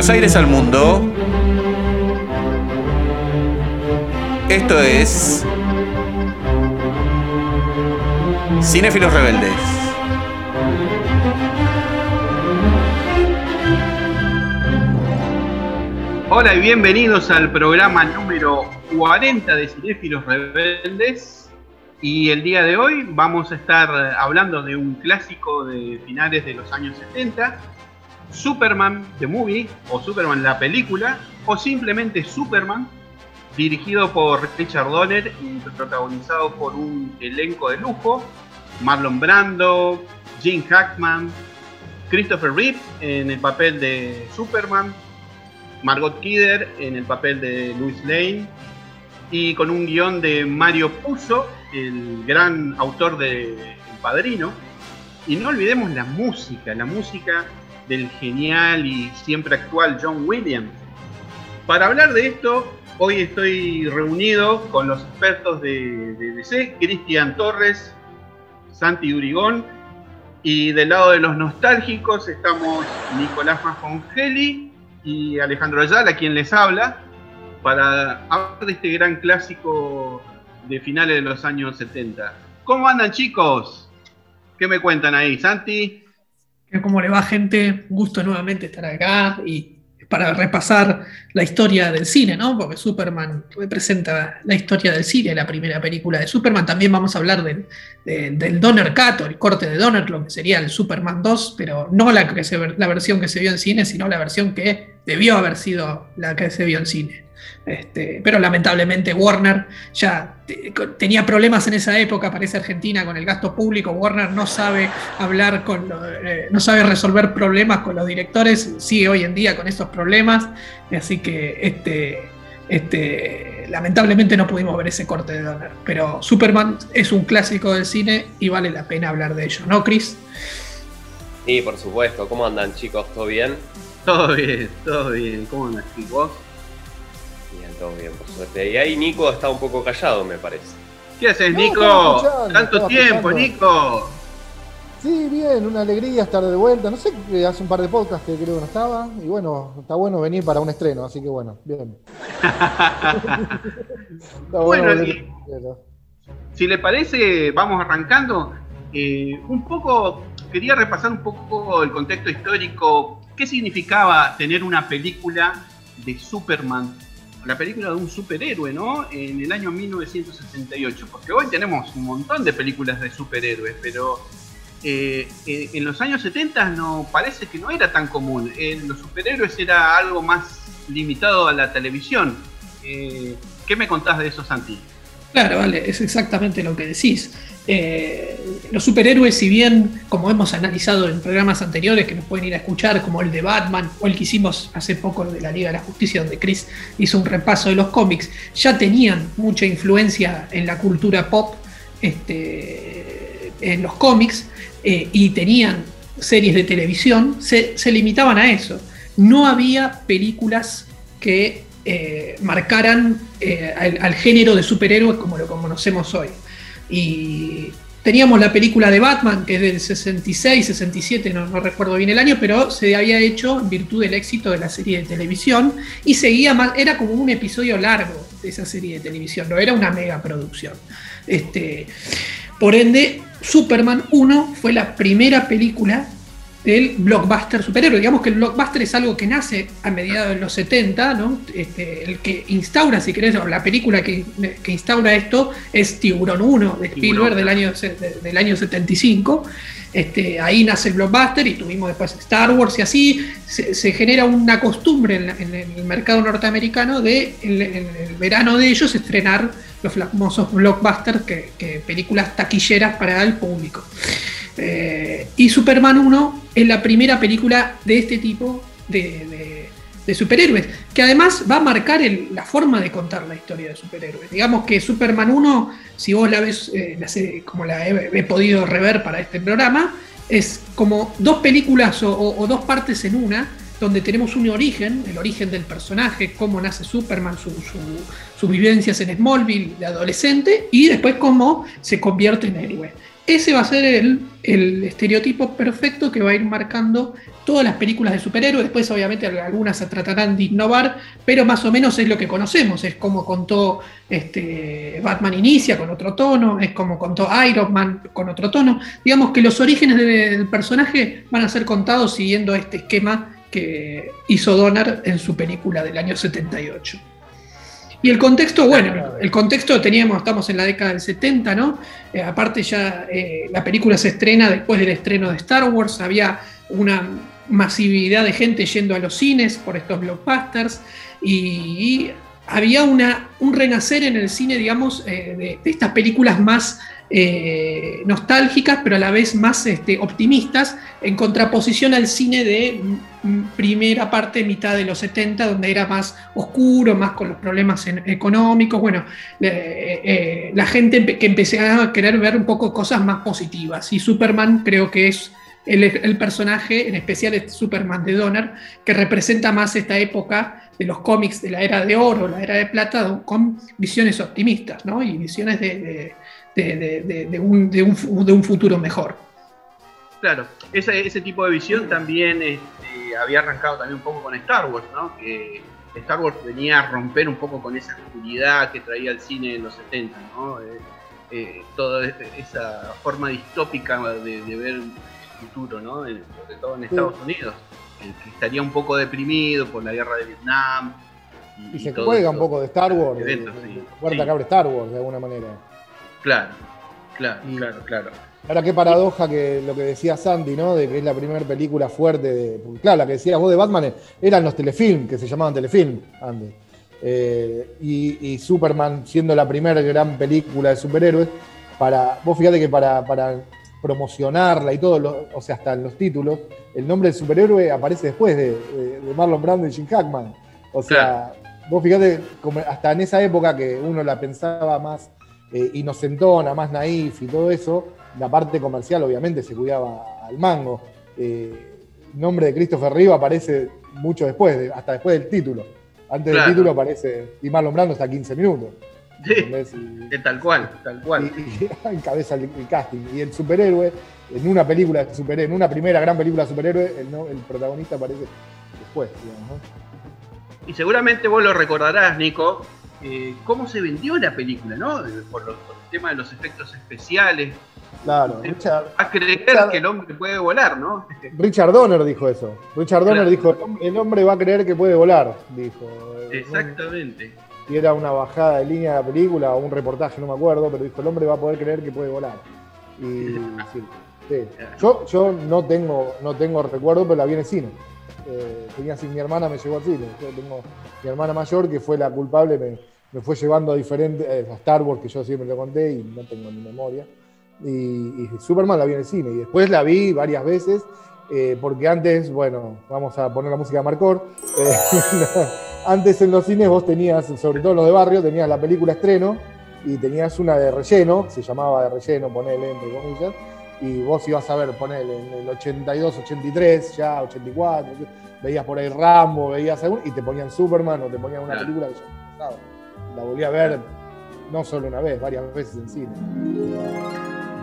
Buenos Aires al mundo, esto es Cinéfilos Rebeldes. Hola y bienvenidos al programa número 40 de Cinéfilos Rebeldes. Y el día de hoy vamos a estar hablando de un clásico de finales de los años 70, Superman The Movie, o Superman la película, o simplemente Superman, dirigido por Richard Donner y protagonizado por un elenco de lujo, Marlon Brando, Gene Hackman, Christopher Reeve en el papel de Superman, Margot Kidder en el papel de Louis Lane, y con un guion de Mario Puzo, el gran autor de El Padrino. Y no olvidemos la música, la música del genial y siempre actual John Williams. Para hablar de esto, hoy estoy reunido con los expertos de, DC, Cristian Torres, Santi Urigón, y del lado de los nostálgicos estamos Nicolás Mascongeli y Alejandro Ayala, quien les habla para hablar de este gran clásico de finales de los años 70. ¿Cómo andan chicos? ¿Qué me cuentan ahí, Santi? ¿Cómo le va gente? Gusto nuevamente estar acá y para repasar la historia del cine, ¿no? Porque Superman representa la historia del cine, la primera película de Superman. También vamos a hablar del, del Donner Cut, el corte de Donner, lo que sería el Superman 2, pero no la, que la versión que se vio en cine, sino la versión que debió haber sido la que se vio en cine. Este, pero lamentablemente Warner ya tenía problemas en esa época, parece Argentina, con el gasto público. Warner no sabe hablar con, eh, no sabe resolver problemas con los directores, sigue hoy en día con esos problemas. Así que este, este, lamentablemente no pudimos ver ese corte de Donner. Pero Superman es un clásico del cine y vale la pena hablar de ello, ¿no, Chris? Sí, por supuesto. ¿Cómo andan, chicos? ¿Todo bien? Todo bien, todo bien. ¿Cómo andan, chicos? Todo bien, por suerte. Y ahí Nico está un poco callado, me parece. ¿Qué haces, Nico? Tanto tiempo, Nico. Sí, bien, una alegría estar de vuelta. No sé, hace un par de podcasts que creo que no estaba. Y bueno, está bueno venir para un estreno, así que bueno, bien. bueno, si le parece, vamos arrancando. Eh, un poco, quería repasar un poco el contexto histórico. ¿Qué significaba tener una película de Superman la película de un superhéroe, ¿no? En el año 1968, porque hoy tenemos un montón de películas de superhéroes, pero eh, eh, en los años 70 no parece que no era tan común. los superhéroes era algo más limitado a la televisión. Eh, ¿Qué me contás de eso, Santi? Claro, vale, es exactamente lo que decís. Eh, los superhéroes, si bien, como hemos analizado en programas anteriores que nos pueden ir a escuchar, como el de Batman o el que hicimos hace poco de la Liga de la Justicia, donde Chris hizo un repaso de los cómics, ya tenían mucha influencia en la cultura pop este, en los cómics eh, y tenían series de televisión, se, limitaban a eso. No había películas que eh, marcaran al, género de superhéroes como lo conocemos hoy. Y teníamos la película de Batman, que es del 66, 67, no, recuerdo bien el año, pero se había hecho en virtud del éxito de la serie de televisión y seguía más, era como un episodio largo de esa serie de televisión, no era una mega producción. Este, por ende, Superman 1 fue la primera película del blockbuster superhéroe. Digamos que el blockbuster es algo que nace a mediados de los 70, ¿no? Este, el que instaura, si querés, la película que, instaura esto es Tiburón 1 de Spielberg del año, del año 75. Este, ahí nace el blockbuster y tuvimos después Star Wars y así se, genera una costumbre en, el mercado norteamericano de en, el verano de ellos estrenar los famosos blockbusters, que películas taquilleras para el público. Eh, y Superman 1 es la primera película de este tipo de, superhéroes, que además va a marcar la forma de contar la historia de superhéroes. Digamos que Superman 1, si vos la ves, eh, como la he, podido rever para este programa, es como dos películas o, dos partes en una, donde tenemos un origen, el origen del personaje, cómo nace Superman, sus vivencias en Smallville de adolescente, y después cómo se convierte en héroe. Ese va a ser el, estereotipo perfecto que va a ir marcando todas las películas de superhéroes. Después, obviamente, algunas se tratarán de innovar, pero más o menos es lo que conocemos. Es como contó este, Batman Inicia con otro tono, es como contó Iron Man con otro tono. Digamos que los orígenes del personaje van a ser contados siguiendo este esquema que hizo Donner en su película del año 78. Y el contexto, bueno, el contexto teníamos, estamos en la década del 70, ¿no? Eh, aparte ya eh, la película se estrena después del estreno de Star Wars, había una masividad de gente yendo a los cines por estos blockbusters y, había un renacer en el cine, digamos, eh, de, estas películas más eh, nostálgicas, pero a la vez más este, optimistas, en contraposición al cine de primera parte, mitad de los 70, donde era más oscuro, más con los problemas económicos. Bueno, eh, la gente que empecé a querer ver un poco cosas más positivas. Y Superman creo que es el, personaje, en especial este Superman de Donner, que representa más esta época de los cómics de la era de oro, la era de plata, con visiones optimistas, ¿no? Y visiones de, un, futuro mejor. Claro, ese, ese tipo de visión también este, había arrancado también un poco con Star Wars, ¿no? Que Star Wars venía a romper un poco con esa oscuridad que traía el cine en los 70, ¿no? Eh, eh, toda esa forma distópica de, de ver futuro, ¿no? sobre todo en Estados Unidos, que estaría un poco deprimido por la guerra de Vietnam. Y, se juega un poco de Star Wars, eventos, sí, Star Wars de alguna manera. Claro, claro, claro, claro. Ahora qué paradoja que lo que decía Sandy, ¿no? De que es la primera película fuerte de. Claro, la que decías vos de Batman eran los telefilm, que se llamaban telefilm, Andy. Eh, y, Superman siendo la primera gran película de superhéroes, para. Vos fíjate que para, para promocionarla y todo, o sea, hasta en los títulos, el nombre del superhéroe aparece después de, Marlon Brando y Jim Hackman. O sea, vos fíjate, hasta en esa época que uno la pensaba más eh, inocentona, más naif y todo eso, la parte comercial obviamente se cuidaba al mango. Eh, el nombre de Christopher Reeve aparece mucho después, hasta después del título. Antes del título aparece, y Marlon Brando está 15 minutos. Sí, tal cual, tal cual. Y, encabeza el, casting. Y el superhéroe, en una película de superhéroe, en una primera gran película de superhéroe, el, protagonista aparece después, Y seguramente vos lo recordarás, Nico, eh, cómo se vendió la película, ¿no? Por, el tema de los efectos especiales. Claro, Richard. A creer que el hombre puede volar, ¿no? Richard Donner dijo eso. Richard Donner dijo: el hombre va a creer que puede volar, dijo. Exactamente si era una bajada de línea de la película o un reportaje, no me acuerdo, pero dijo, el hombre va a poder creer que puede volar. Y sí, Yo, yo no tengo, no tengo recuerdo, pero la vi en el cine. Eh, tenía así, mi hermana me llevó al cine. Yo tengo mi hermana mayor, que fue la culpable, me, fue llevando a diferentes, eh, a Star Wars, que yo siempre le conté y no tengo ni memoria. Y, Superman la vi en el cine. Y después la vi varias veces, eh, porque antes, bueno, vamos a poner la música de Marcor. antes en los cines vos tenías, sobre todo en los de barrio, tenías la película estreno y tenías una de relleno, se llamaba de relleno, ponele entre comillas, y vos ibas a ver, ponele en el 82, 83, ya 84, veías por ahí Rambo, veías algún, y te ponían Superman o te ponían una película que ya pasaba. La volví a ver no solo una vez, varias veces en cine.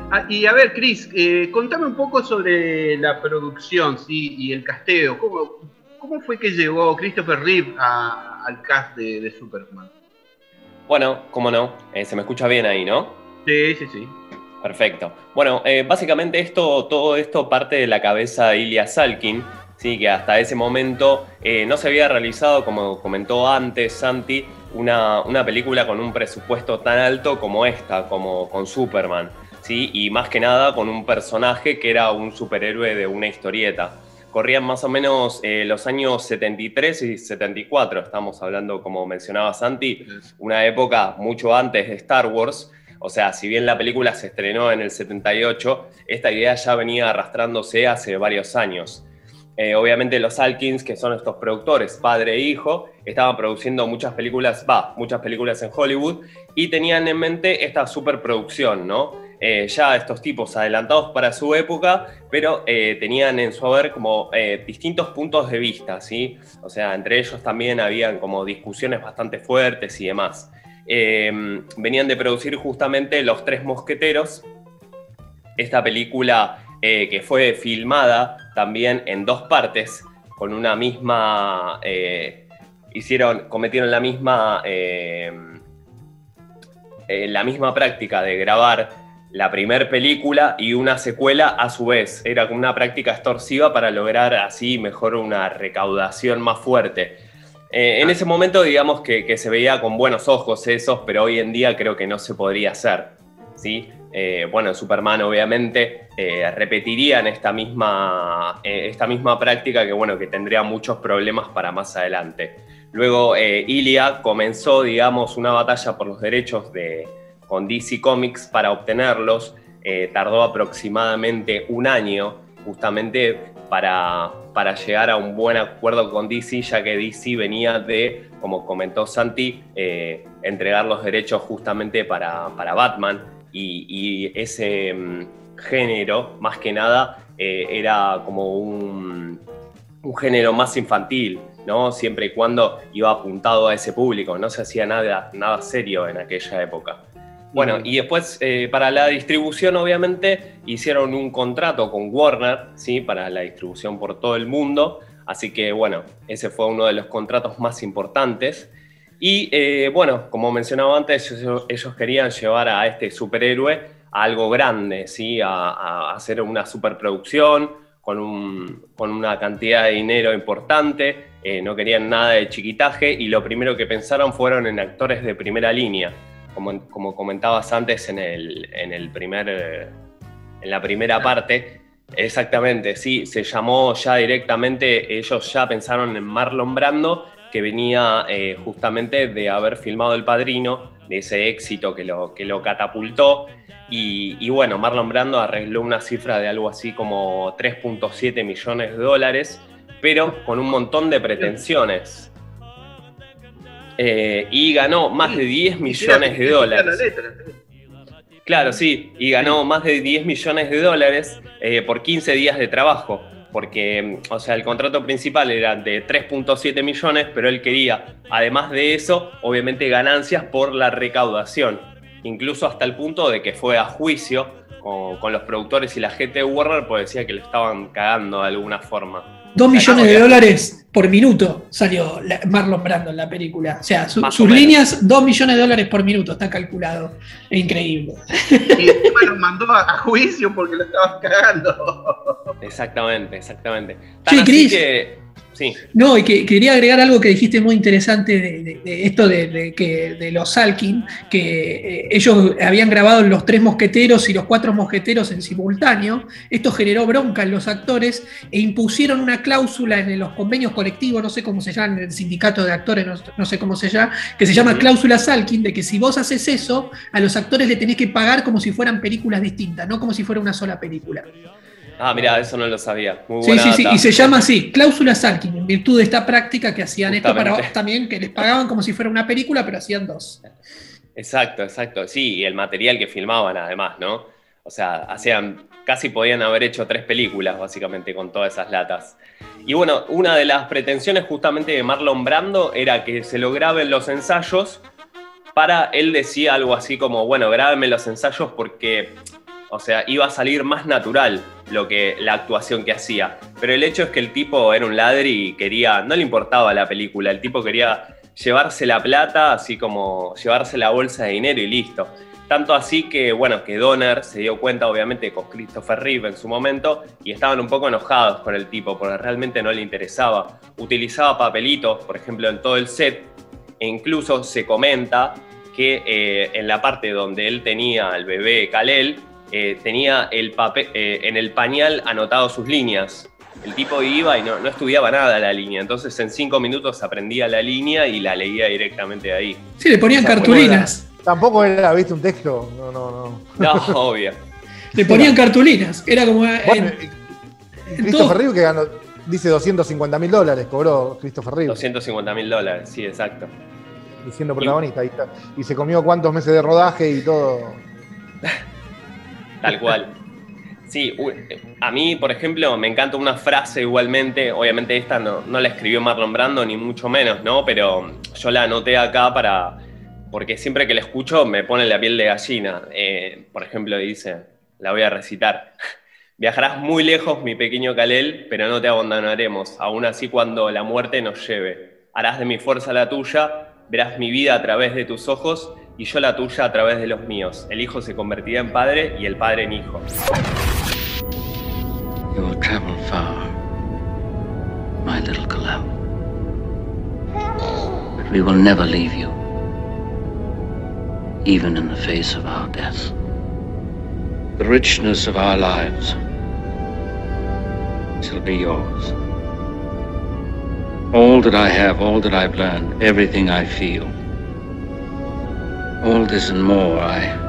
Ah, y a ver, Chris, eh, contame un poco sobre la producción ¿sí? y el casteo. ¿Cómo, ¿Cómo fue que llegó Christopher Reeve al cast de, Superman? Bueno, cómo no, eh, se me escucha bien ahí, ¿no? Sí, sí, sí. Perfecto. Bueno, eh, básicamente esto, todo esto parte de la cabeza de Ilya Salkin, ¿sí? que hasta ese momento eh, no se había realizado, como comentó antes Santi, una, una, película con un presupuesto tan alto como esta, como con Superman, ¿sí? y más que nada con un personaje que era un superhéroe de una historieta corrían más o menos eh, los años 73 y 74, estamos hablando, como mencionaba Santi, una época mucho antes de Star Wars. O sea, si bien la película se estrenó en el 78, esta idea ya venía arrastrándose hace varios años. Eh, obviamente los Alkins, que son estos productores, padre e hijo, estaban produciendo muchas películas, va, muchas películas en Hollywood y tenían en mente esta superproducción, ¿no? Eh, ya estos tipos adelantados para su época, pero eh, tenían en su haber como eh, distintos puntos de vista, ¿sí? O sea, entre ellos también habían como discusiones bastante fuertes y demás. venían de producir justamente Los Tres Mosqueteros, esta película que fue filmada también en dos partes, con una misma, hicieron, cometieron la misma, eh, la misma práctica de grabar la primera película y una secuela a su vez. Era una práctica extorsiva para lograr así mejor una recaudación más fuerte. en ese momento digamos que, que, se veía con buenos ojos esos, pero hoy en día creo que no se podría hacer. ¿sí? Eh, bueno, Superman obviamente eh, repetirían esta misma, eh, esta misma práctica que, bueno, que tendría muchos problemas para más adelante. Luego Ilia comenzó, digamos, una batalla por los derechos de, con DC Comics para obtenerlos. tardó aproximadamente un año justamente para, para llegar a un buen acuerdo con DC, ya que DC venía de, como comentó Santi, entregar los derechos justamente para, para Batman y, ese mm, género, más que nada, eh, era como un, género más infantil, ¿no? Siempre y cuando iba apuntado a ese público, no se hacía nada, nada serio en aquella época. Bueno, y después eh, para la distribución, obviamente, hicieron un contrato con Warner, ¿sí? Para la distribución por todo el mundo. Así que, bueno, ese fue uno de los contratos más importantes. Y eh, bueno, como mencionaba antes, ellos, querían llevar a este superhéroe a algo grande, ¿sí? a, hacer una superproducción con, un, con, una cantidad de dinero importante, eh, no querían nada de chiquitaje y lo primero que pensaron fueron en actores de primera línea, como, como comentabas antes en, el, en, el primer, eh, en la primera parte. Exactamente, sí, se llamó ya directamente, ellos ya pensaron en Marlon Brando que venía eh, justamente de haber filmado El Padrino, de ese éxito que lo, que lo catapultó. Y, bueno, Marlon Brando arregló una cifra de algo así como 3.7 millones de dólares, pero con un montón de pretensiones. Eh, y ganó más de 10 millones de dólares. Claro, sí, y ganó más de 10 millones de dólares eh, por 15 días de trabajo porque, o sea, el contrato principal era de 3.7 millones, pero él quería, además de eso, obviamente ganancias por la recaudación, incluso hasta el punto de que fue a juicio con, con los productores y la gente de Warner, pues decía que le estaban cagando de alguna forma. Dos millones de dólares por minuto salió Marlon Brando en la película. O sea, sus líneas, dos millones de dólares por minuto, está calculado. Es increíble. Y encima lo mandó a juicio porque lo estaban cagando. Exactamente, exactamente. sí, Cris. No, y que quería agregar algo que dijiste muy interesante de, esto de, que, de los Salkin, que eh, ellos habían grabado los tres mosqueteros y los cuatro mosqueteros en simultáneo. Esto generó bronca en los actores e impusieron una cláusula en los convenios colectivos, no sé cómo se llama, en el sindicato de actores, no, sé cómo se llama, que se llama cláusula Salkin, de que si vos haces eso, a los actores le tenés que pagar como si fueran películas distintas, no como si fuera una sola película. Ah, mira, eso no lo sabía. sí, sí, sí, y se llama así, cláusula Salkin, en virtud de esta práctica que hacían esto para también, que les pagaban como si fuera una película, pero hacían dos. Exacto, exacto. Sí, y el material que filmaban además, ¿no? O sea, hacían, casi podían haber hecho tres películas básicamente con todas esas latas. Y bueno, una de las pretensiones justamente de Marlon Brando era que se lo graben los ensayos para, él decía algo así como, bueno, grábenme los ensayos porque o sea, iba a salir más natural lo que, la actuación que hacía. Pero el hecho es que el tipo era un ladri y quería, no le importaba la película, el tipo quería llevarse la plata, así como llevarse la bolsa de dinero y listo. Tanto así que, bueno, que Donner se dio cuenta, obviamente, con Christopher Reeve en su momento, y estaban un poco enojados con el tipo, porque realmente no le interesaba. Utilizaba papelitos, por ejemplo, en todo el set, e incluso se comenta que eh, en la parte donde él tenía al bebé Kalel, eh, tenía el papel, eh, en el pañal anotado sus líneas. El tipo iba y no, estudiaba nada la línea, entonces en cinco minutos aprendía la línea y la leía directamente de ahí. Sí, le ponían cartulinas. tampoco era, viste, un texto. No, no, no. No, obvio. Le ponían cartulinas. Era como. Bueno, Christopher Reeve que ganó, dice 250 mil dólares, cobró Christopher Reeve. 250 mil dólares, sí, exacto. Diciendo protagonista, ahí está. Y se comió cuántos meses de rodaje y todo. Tal cual. Sí, a mí, por ejemplo, me encanta una frase igualmente, obviamente esta no, la escribió Marlon Brando, ni mucho menos, ¿no? Pero yo la anoté acá para, porque siempre que la escucho me pone la piel de gallina. Eh, por ejemplo, dice, la voy a recitar. Viajarás muy lejos, mi pequeño Kalel, pero no te abandonaremos, aún así cuando la muerte nos lleve. Harás de mi fuerza la tuya, verás mi vida a través de tus ojos y yo la tuya a través de los míos. El hijo se convertirá en padre y el padre en hijo. You will travel far, my little Kalel. But we will never leave you, even in the face of our death. The richness of our lives shall be yours. All that I have, all that I've learned, everything I feel, all this and more I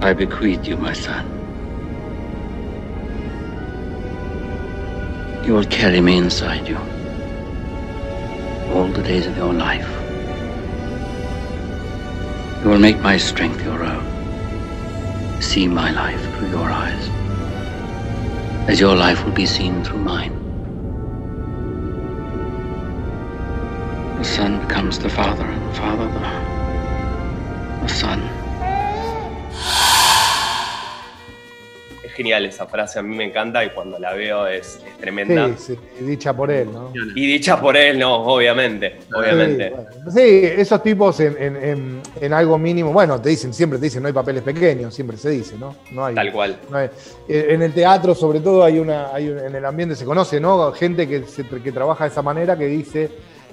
I bequeath you, my son. You will carry me inside you all the days of your life. You will make my strength your own. See my life through your eyes, as your life will be seen through mine. The son becomes the father, and the father the, the son. Es genial esa frase, a mí me encanta y cuando la veo es, es tremenda. Sí, sí, dicha por él, ¿no? Y dicha por él, no, obviamente, obviamente. Sí, bueno. Sí, esos tipos en, en- en- en algo mínimo, bueno, te dicen, siempre te dicen, no hay papeles pequeños, siempre se dice, ¿no? No hay, Tal cual. no hay- eh, en el teatro, sobre todo, hay una, hay un- en el ambiente se conoce, ¿no? Gente que, se- que trabaja de esa manera, que dice,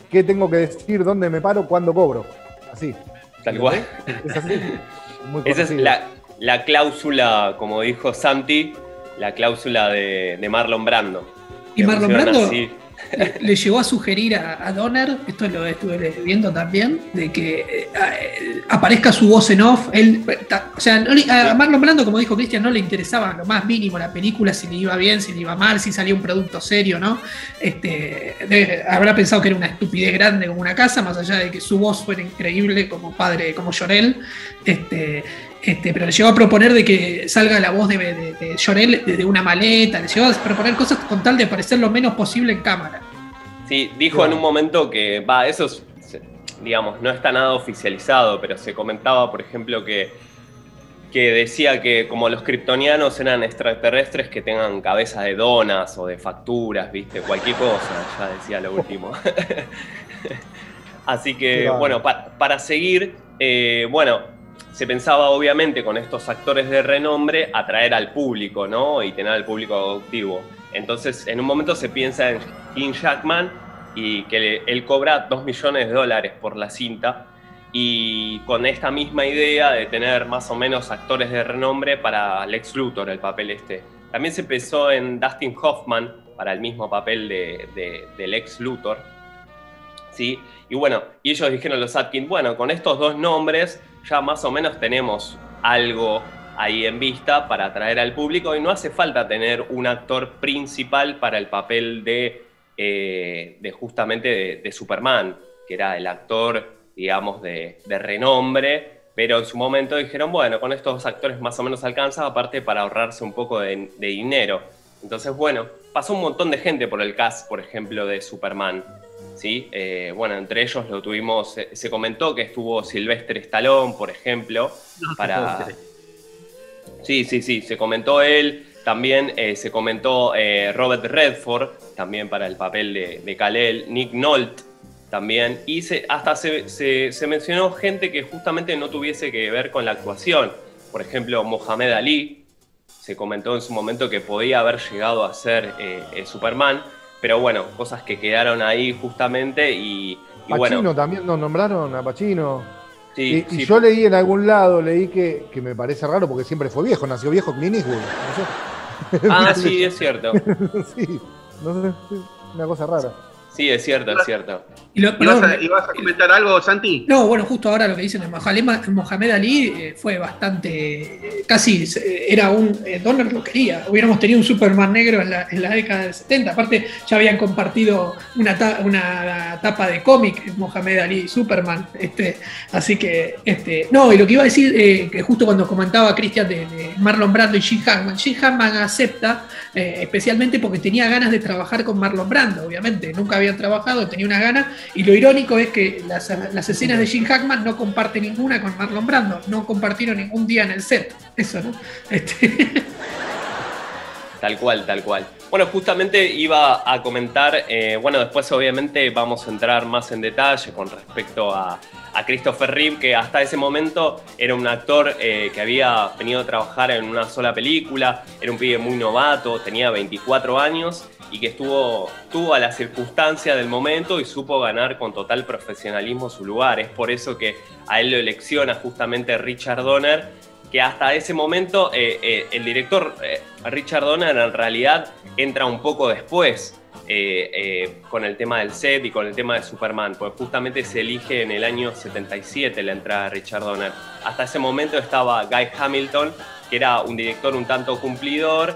¿qué tengo que decir? ¿Dónde me paro? ¿Cuándo cobro? Así. Tal cual. Es así. Muy Esa es la, la cláusula, como dijo Santi, la cláusula de, de Marlon Brando. Y Que Marlon Brando así. Le, le llegó a sugerir a, Donner, esto lo estuve viendo también, de que eh, eh, aparezca su voz en off. Él, o sea, no le- a Marlon Brando, como dijo Cristian, no le interesaba lo más mínimo la película, si le iba bien, si le iba mal, si salía un producto serio, ¿no? Este, debe- habrá pensado que era una estupidez grande como una casa, más allá de que su voz fuera increíble como padre, como Llorel. Este, este, pero le llegó a proponer de que salga la voz de, de, de Llorel desde una maleta, le llegó a proponer cosas con tal de parecer lo menos posible en cámara. Sí, dijo en un momento que, va, eso es, digamos, no está nada oficializado, pero se comentaba, por ejemplo, que, que decía que como los kryptonianos eran extraterrestres que tengan cabeza de donas o de facturas, viste, cualquier cosa, ya decía lo último. Así que, Claro. bueno, pa- para seguir, eh, bueno, se pensaba obviamente con estos actores de renombre atraer al público, ¿no? Y tener al público adoptivo. Entonces, en un momento se piensa en King Jackman y que él cobra 2 millones de dólares por la cinta. Y con esta misma idea de tener más o menos actores de renombre para Lex Luthor, el papel este. También se pensó en Dustin Hoffman para el mismo papel de, de, de Lex Luthor. ¿sí? Y bueno, y ellos dijeron los Atkins, bueno, con estos dos nombres ya más o menos tenemos algo ahí en vista para atraer al público y no hace falta tener un actor principal para el papel de, eh, de justamente de, de Superman, que era el actor, digamos, de, de renombre, pero en su momento dijeron, bueno, con estos dos actores más o menos alcanza, aparte para ahorrarse un poco de, dinero. Entonces, bueno, pasó un montón de gente por el cast, por ejemplo, de Superman. ¿sí? Eh, bueno, entre ellos lo tuvimos, se, se comentó que estuvo Sylvester Stallone, por ejemplo, No para... Sí, sí, sí, se comentó él, también eh, se comentó eh, Robert Redford, también para el papel de, de Kal-El, Nick Nolte también, y se, hasta se, se- se mencionó gente que justamente no tuviese que ver con la actuación, por ejemplo, Mohamed Ali, se comentó en su momento que podía haber llegado a ser eh, Superman, pero bueno, cosas que quedaron ahí justamente y, y Pacino bueno, también nos nombraron a Pacino. Sí, y, y sí, yo leí en algún lado, leí que, que me parece raro porque siempre fue viejo, nació viejo Clint Eastwood. ah, sí, es cierto, No sé. sí, no sé, una cosa rara. Sí, es cierto, es cierto. Y lo- ¿Ibas a, ibas a comentar algo, Santi? No, bueno, justo ahora lo que dicen de Mohamed, Mohamed Ali eh, fue bastante, eh, casi eh, era un, eh, Donner lo quería, hubiéramos tenido un Superman negro en la, en la década del 70, aparte ya habían compartido una, ta- una tapa de cómic, Mohamed Ali y Superman, este, así que, este, no, y lo que iba a decir, eh, que justo cuando comentaba Cristian de, de Marlon Brando y Jim Hackman, Jim Hackman acepta, eh, especialmente porque tenía ganas de trabajar con Marlon Brando, obviamente, nunca habían trabajado, tenía una gana, Y lo irónico es que las, las escenas de Jim Hackman no comparte ninguna con Marlon Brando, no compartieron ningún día en el set. Eso, ¿no? Este... Tal cual, tal cual. Bueno, justamente iba a comentar, eh, bueno, después obviamente vamos a entrar más en detalle con respecto a, Christopher Reeve, que hasta ese momento era un actor eh, que había venido a trabajar en una sola película, era un pibe muy novato, tenía 24 años y que estuvo, tuvo a la circunstancia del momento y supo ganar con total profesionalismo su lugar. Es por eso que a él lo elecciona justamente Richard Donner que hasta ese momento eh, eh, el director eh, Richard Donner en realidad entra un poco después con el tema del set y con el tema de Superman, pues justamente se elige en el año 77 la entrada de Richard Donner. Hasta ese momento estaba Guy Hamilton, que era un director un tanto cumplidor,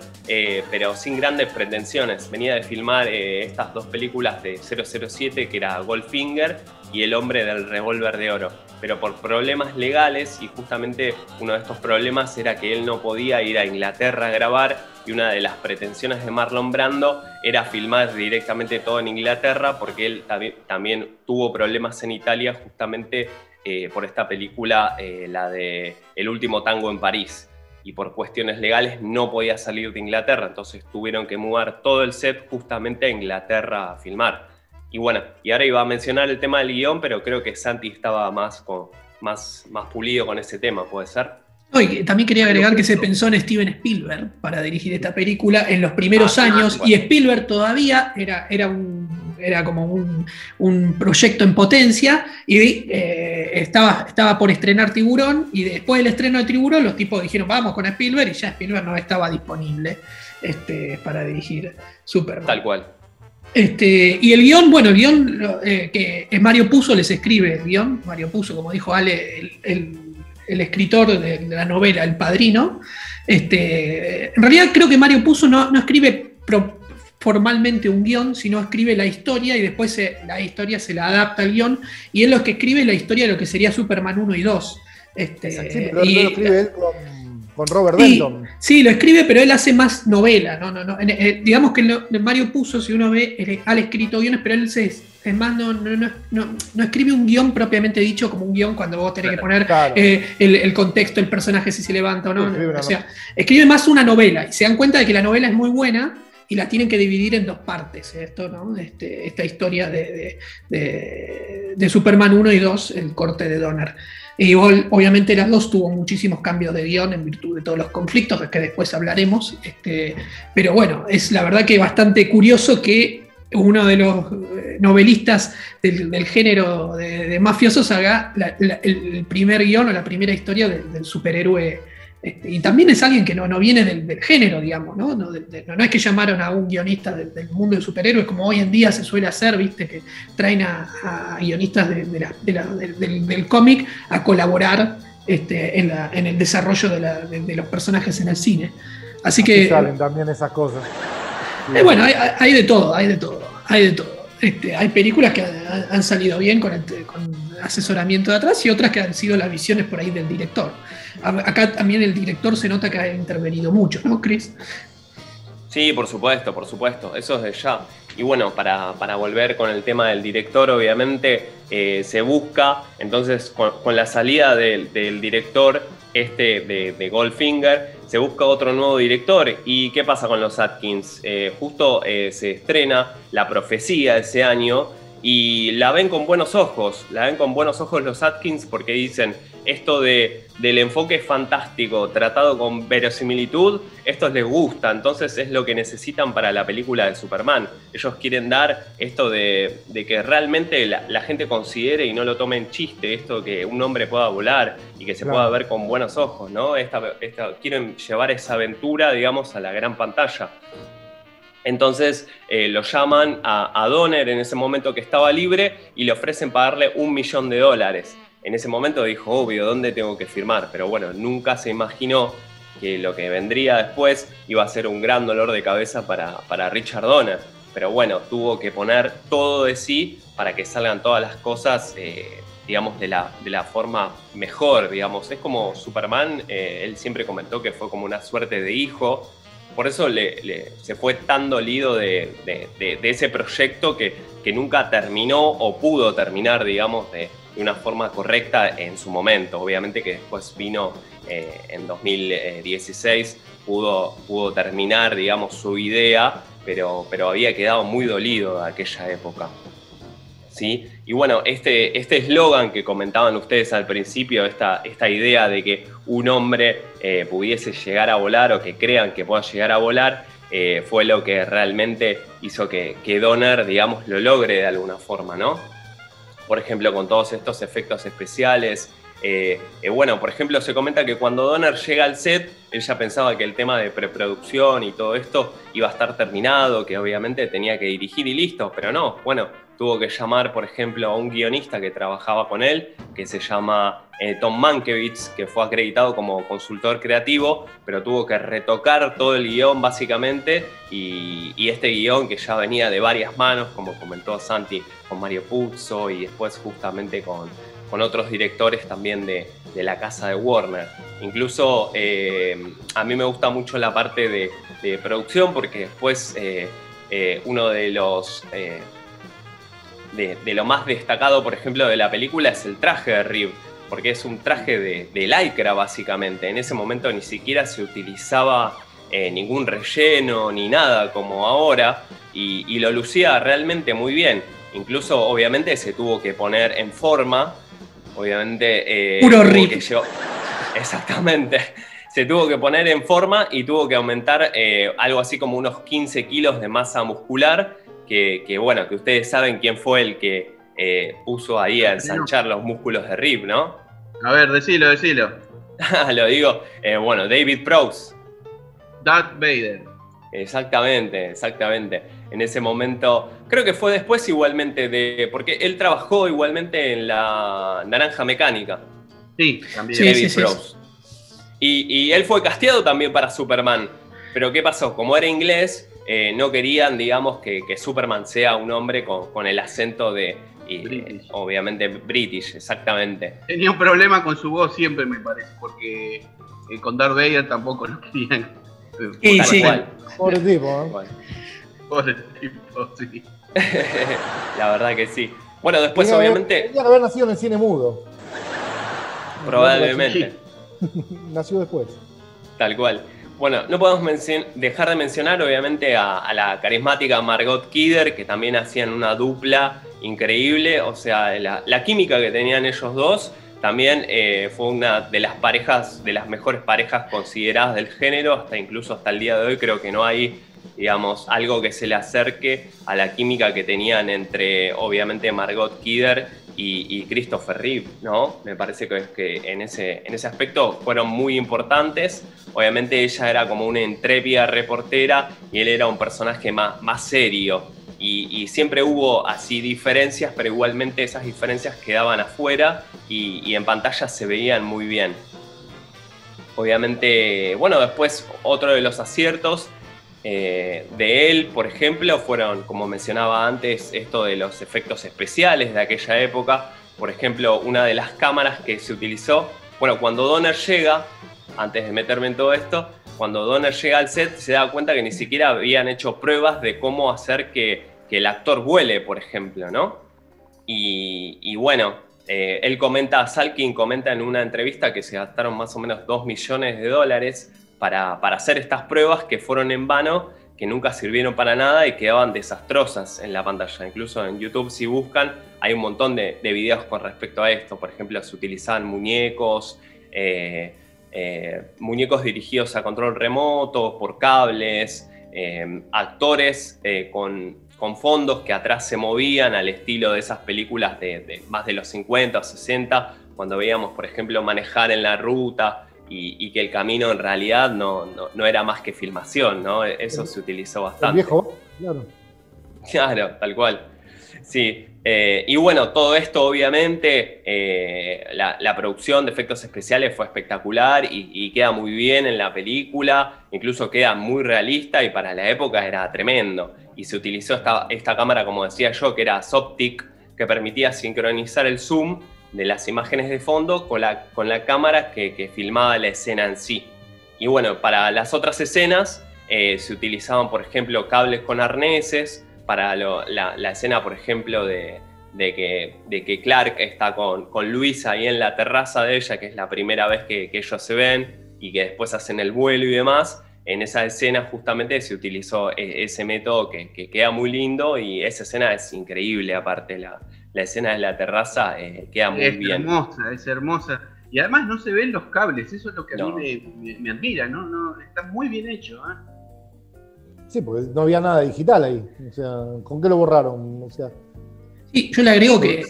pero sin grandes pretensiones. Venía de filmar estas dos películas de 007, que era Goldfinger y El hombre del revólver de oro pero por problemas legales, y justamente uno de estos problemas era que él no podía ir a Inglaterra a grabar, y una de las pretensiones de Marlon Brando era filmar directamente todo en Inglaterra, porque él también tuvo problemas en Italia justamente eh, por esta película, eh, la de El último tango en París. Y por cuestiones legales no podía salir de Inglaterra, entonces tuvieron que mudar todo el set justamente a Inglaterra a filmar. Y bueno, y ahora iba a mencionar el tema del guion, pero creo que Santi estaba más, más, más pulido con ese tema, ¿puede ser? también quería agregar que se pensó en Steven Spielberg para dirigir esta película en los primeros ah, años y Spielberg todavía era, era, un, era como un, proyecto en potencia y eh, estaba, estaba por estrenar Tiburón y después del estreno de Tiburón los tipos dijeron vamos con Spielberg y ya Spielberg no estaba disponible este, para dirigir Superman. Tal cual. Este, y el guion, bueno, el guion eh, que es Mario Puzo les escribe el guion, Mario Puzo, como dijo Ale, el, escritor de, la novela El Padrino. Este, en realidad creo que Mario Puzo no, escribe formalmente un guion, sino escribe la historia y después la historia se la adapta al guion y él lo que escribe la historia de lo que sería Superman 1 y 2. Este, y, lo escribe él con con Robert Denton. Sí, lo escribe, pero él hace más novela. No, no, no. Eh, digamos que Mario puso, si uno ve, al escrito guiones, pero él se, es más, no, no, no, escribe un guion propiamente dicho como un guion cuando vos tenés que poner eh, el, contexto, el personaje si se levanta o no. o sea, escribe más una novela y se dan cuenta de que la novela es muy buena y la tienen que dividir en dos partes. Esto, ¿no? Este, esta historia de, de, de, Superman 1 y 2, el corte de Donner. Y obviamente las dos tuvo muchísimos cambios de guion en virtud de todos los conflictos, que después hablaremos. Este, pero bueno, es la verdad que bastante curioso que uno de los eh, novelistas del, género de, mafiosos haga el primer guion o la primera historia del superhéroe este, y también es alguien que no, no viene del, género, digamos, ¿no? No, es que llamaron a un guionista del, mundo de superhéroes, como hoy en día se suele hacer, ¿viste? Que traen a, guionistas del, cómic a colaborar este, en, el desarrollo de, los personajes en el cine. Así que. salen también esas cosas. Eh, bueno, hay, de todo, hay de todo, hay de todo. Este, hay películas que han, salido bien con, con asesoramiento de atrás y otras que han sido las visiones por ahí del director. Acá también el director se nota que ha intervenido mucho, ¿no, Chris? Sí, por supuesto, por supuesto, eso es de ya. Y bueno, para, volver con el tema del director, obviamente eh, se busca, entonces con, la salida del, director este de, Goldfinger, se busca otro nuevo director. ¿Y qué pasa con los Atkins? Eh, justo eh, se estrena La Profecía ese año y la ven con buenos ojos, la ven con buenos ojos los Atkins porque dicen, esto de, del enfoque fantástico tratado con verosimilitud, estos les gusta, entonces es lo que necesitan para la película de Superman. Ellos quieren dar esto de, que realmente la, gente considere y no lo tome en chiste, esto que un hombre pueda volar y que se pueda ver con buenos ojos, ¿no? quieren llevar esa aventura, digamos, a la gran pantalla. Entonces eh, lo llaman a, a Donner en ese momento que estaba libre y le ofrecen pagarle un millón de dólares en ese momento dijo, obvio, ¿dónde tengo que firmar? Pero bueno, nunca se imaginó que lo que vendría después iba a ser un gran dolor de cabeza para, para Richard Donner. Pero bueno, tuvo que poner todo de sí para que salgan todas las cosas, eh, digamos, de la, de la, forma mejor, digamos. Es como Superman, eh, él siempre comentó que fue como una suerte de hijo, por eso se fue tan dolido de, ese proyecto que, que, nunca terminó o pudo terminar, digamos, de, una forma correcta en su momento. Obviamente que después vino eh, en 2016, pudo, pudo terminar, digamos, su idea, pero, pero había quedado muy dolido de aquella época. ¿Sí? Y bueno, este eslogan este que comentaban ustedes al principio, esta, esta idea de que un hombre eh, pudiese llegar a volar o que crean que pueda llegar a volar, eh, fue lo que realmente hizo que, que Donner, digamos, lo logre de alguna forma, ¿no? Por ejemplo, con todos estos efectos especiales, eh, bueno, por ejemplo, se comenta que cuando Donner llega al set, él ya pensaba que el tema de preproducción y todo esto iba a estar terminado, que obviamente tenía que dirigir y listo, pero no. Bueno, tuvo que llamar, por ejemplo, a un guionista que trabajaba con él, que se llama eh, Tom Mankiewicz, que fue acreditado como consultor creativo, pero tuvo que retocar todo el guion básicamente, y, y este guion que ya venía de varias manos, como comentó Santi, con Mario Puzo y después justamente con con otros directores también de, la casa de Warner. Incluso eh, a mí me gusta mucho la parte de, producción porque después eh, eh, uno de los... De, lo más destacado, por ejemplo, de la película es el traje de Rip, porque es un traje de, lycra básicamente. En ese momento ni siquiera se utilizaba ningún relleno ni nada como ahora y lo lucía realmente muy bien. Incluso obviamente se tuvo que poner en forma obviamente... Eh, Puro rip. exactamente. Se tuvo que poner en forma y tuvo que aumentar eh, algo así como unos 15 kilos de masa muscular, que, bueno, que ustedes saben quién fue el que eh, puso ahí a ensanchar los músculos de Rip, ¿no? A ver, decilo, decilo. Lo digo, bueno, David Prowse. Darth Vader. Exactamente, exactamente. En ese momento, creo que fue después igualmente de, porque él trabajó igualmente en la Naranja Mecánica. Sí, también. David sí, Y, él fue casteado también para Superman. Pero ¿qué pasó? Como era inglés, eh, no querían, digamos, que, Superman sea un hombre con, el acento de, obviamente, British, exactamente. Tenía un problema con su voz siempre, me parece, porque eh, con Darth Vader tampoco lo querían. Sí, sí. Pobre tipo, ¿eh? Pobre tipo, sí. La verdad que sí. Bueno, después obviamente... tenía que haber nacido en el cine mudo. Probablemente. Nació después. Tal cual. Bueno, no podemos dejar de mencionar obviamente a, la carismática Margot Kidder, que también hacían una dupla increíble, o sea, la, la química que tenían ellos dos también eh, fue una de las parejas, de las mejores parejas consideradas del género, hasta incluso hasta el día de hoy creo que no hay, digamos, algo que se le acerque a la química que tenían entre, obviamente, Margot Kidder y, Christopher Reeve, ¿no? Me parece que, que en, ese, en ese aspecto fueron muy importantes. Obviamente ella era como una intrépida reportera y él era un personaje más, más serio. Y, siempre hubo así diferencias, pero igualmente esas diferencias quedaban afuera y, en pantalla se veían muy bien. Obviamente, bueno, después otro de los aciertos eh, de él, por ejemplo, fueron, como mencionaba antes, esto de los efectos especiales de aquella época. Por ejemplo, una de las cámaras que se utilizó, bueno, cuando Donner llega, antes de meterme en todo esto, cuando Donner llega al set se da cuenta que ni siquiera habían hecho pruebas de cómo hacer que, el actor vuele, por ejemplo, ¿no? Y, bueno, eh, él comenta, Salkin comenta en una entrevista que se gastaron más o menos 2 millones de dólares para, hacer estas pruebas que fueron en vano, que nunca sirvieron para nada y quedaban desastrosas en la pantalla. Incluso en YouTube, si buscan, hay un montón de, videos con respecto a esto. Por ejemplo, se utilizaban muñecos, eh, eh, muñecos dirigidos a control remoto, por cables, eh, actores con, fondos que atrás se movían al estilo de esas películas de, más de los 50 o 60, cuando veíamos, por ejemplo, manejar en la ruta y, que el camino en realidad no, era más que filmación, ¿no? Eso se utilizó bastante. viejo, claro. Claro, tal cual. Sí, eh, y bueno, todo esto obviamente, eh, la, producción de efectos especiales fue espectacular y, queda muy bien en la película, incluso queda muy realista y para la época era tremendo. Y se utilizó esta, esta cámara, como decía yo, que era Soptic, que permitía sincronizar el zoom de las imágenes de fondo con la, con la cámara que, filmaba la escena en sí. Y bueno, para las otras escenas eh, se utilizaban, por ejemplo, cables con arneses para la, escena, por ejemplo, de, que, de que, Clark está con, con, Luisa ahí en la terraza de ella, que es la primera vez que, ellos se ven y que después hacen el vuelo y demás. En esa escena justamente se utilizó e, ese método que, queda muy lindo y esa escena es increíble, aparte la, la escena de la terraza eh, queda muy bien. Es hermosa, es hermosa. Y además no se ven los cables, eso es lo que a mí me, admira, ¿no? ¿no? Está muy bien hecho. ¿eh? Sí, porque no había nada digital ahí. O sea, ¿con qué lo borraron? O sea, sí, yo le agrego que.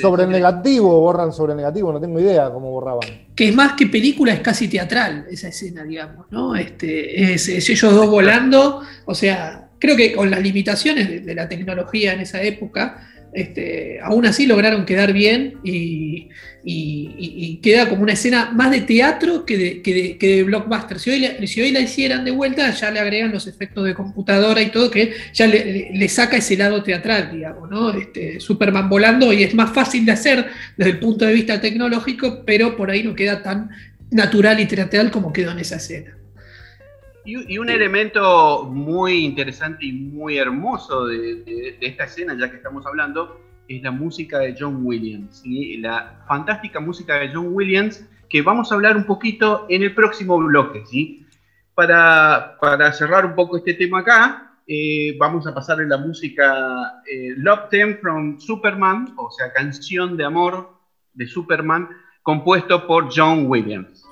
Sobre el negativo, borran sobre el negativo, no tengo idea cómo borraban. Que es más que película, es casi teatral esa escena, digamos, ¿no? Este, es, ellos dos volando, o sea, creo que con las limitaciones de la tecnología en esa época, este, aún así lograron quedar bien y, queda como una escena más de teatro que de, blockbuster. Si hoy, la, hicieran de vuelta, ya le agregan los efectos de computadora y todo, que ya le, saca ese lado teatral, digamos, ¿no? Este, Superman volando y es más fácil de hacer desde el punto de vista tecnológico, pero por ahí no queda tan natural y teatral como quedó en esa escena. Y, un elemento muy interesante y muy hermoso de, esta escena, ya que estamos hablando, es la música de John Williams. La fantástica música de John Williams, que vamos a hablar un poquito en el próximo bloque. ¿sí? Para, cerrar un poco este tema acá, eh, vamos a pasarle la música eh, Love Theme from Superman, o sea, canción de amor de Superman, compuesto por John Williams.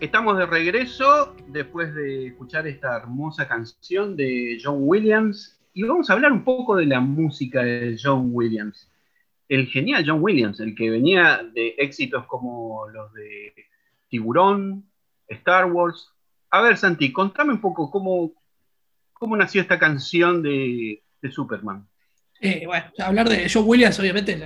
Estamos de regreso después de escuchar esta hermosa canción de John Williams y vamos a hablar un poco de la música de John Williams. El genial John Williams, el que venía de éxitos como los de Tiburón, Star Wars. A ver, Santi, contame un poco cómo, cómo nació esta canción de, Superman. Eh, bueno, hablar de John Williams, obviamente,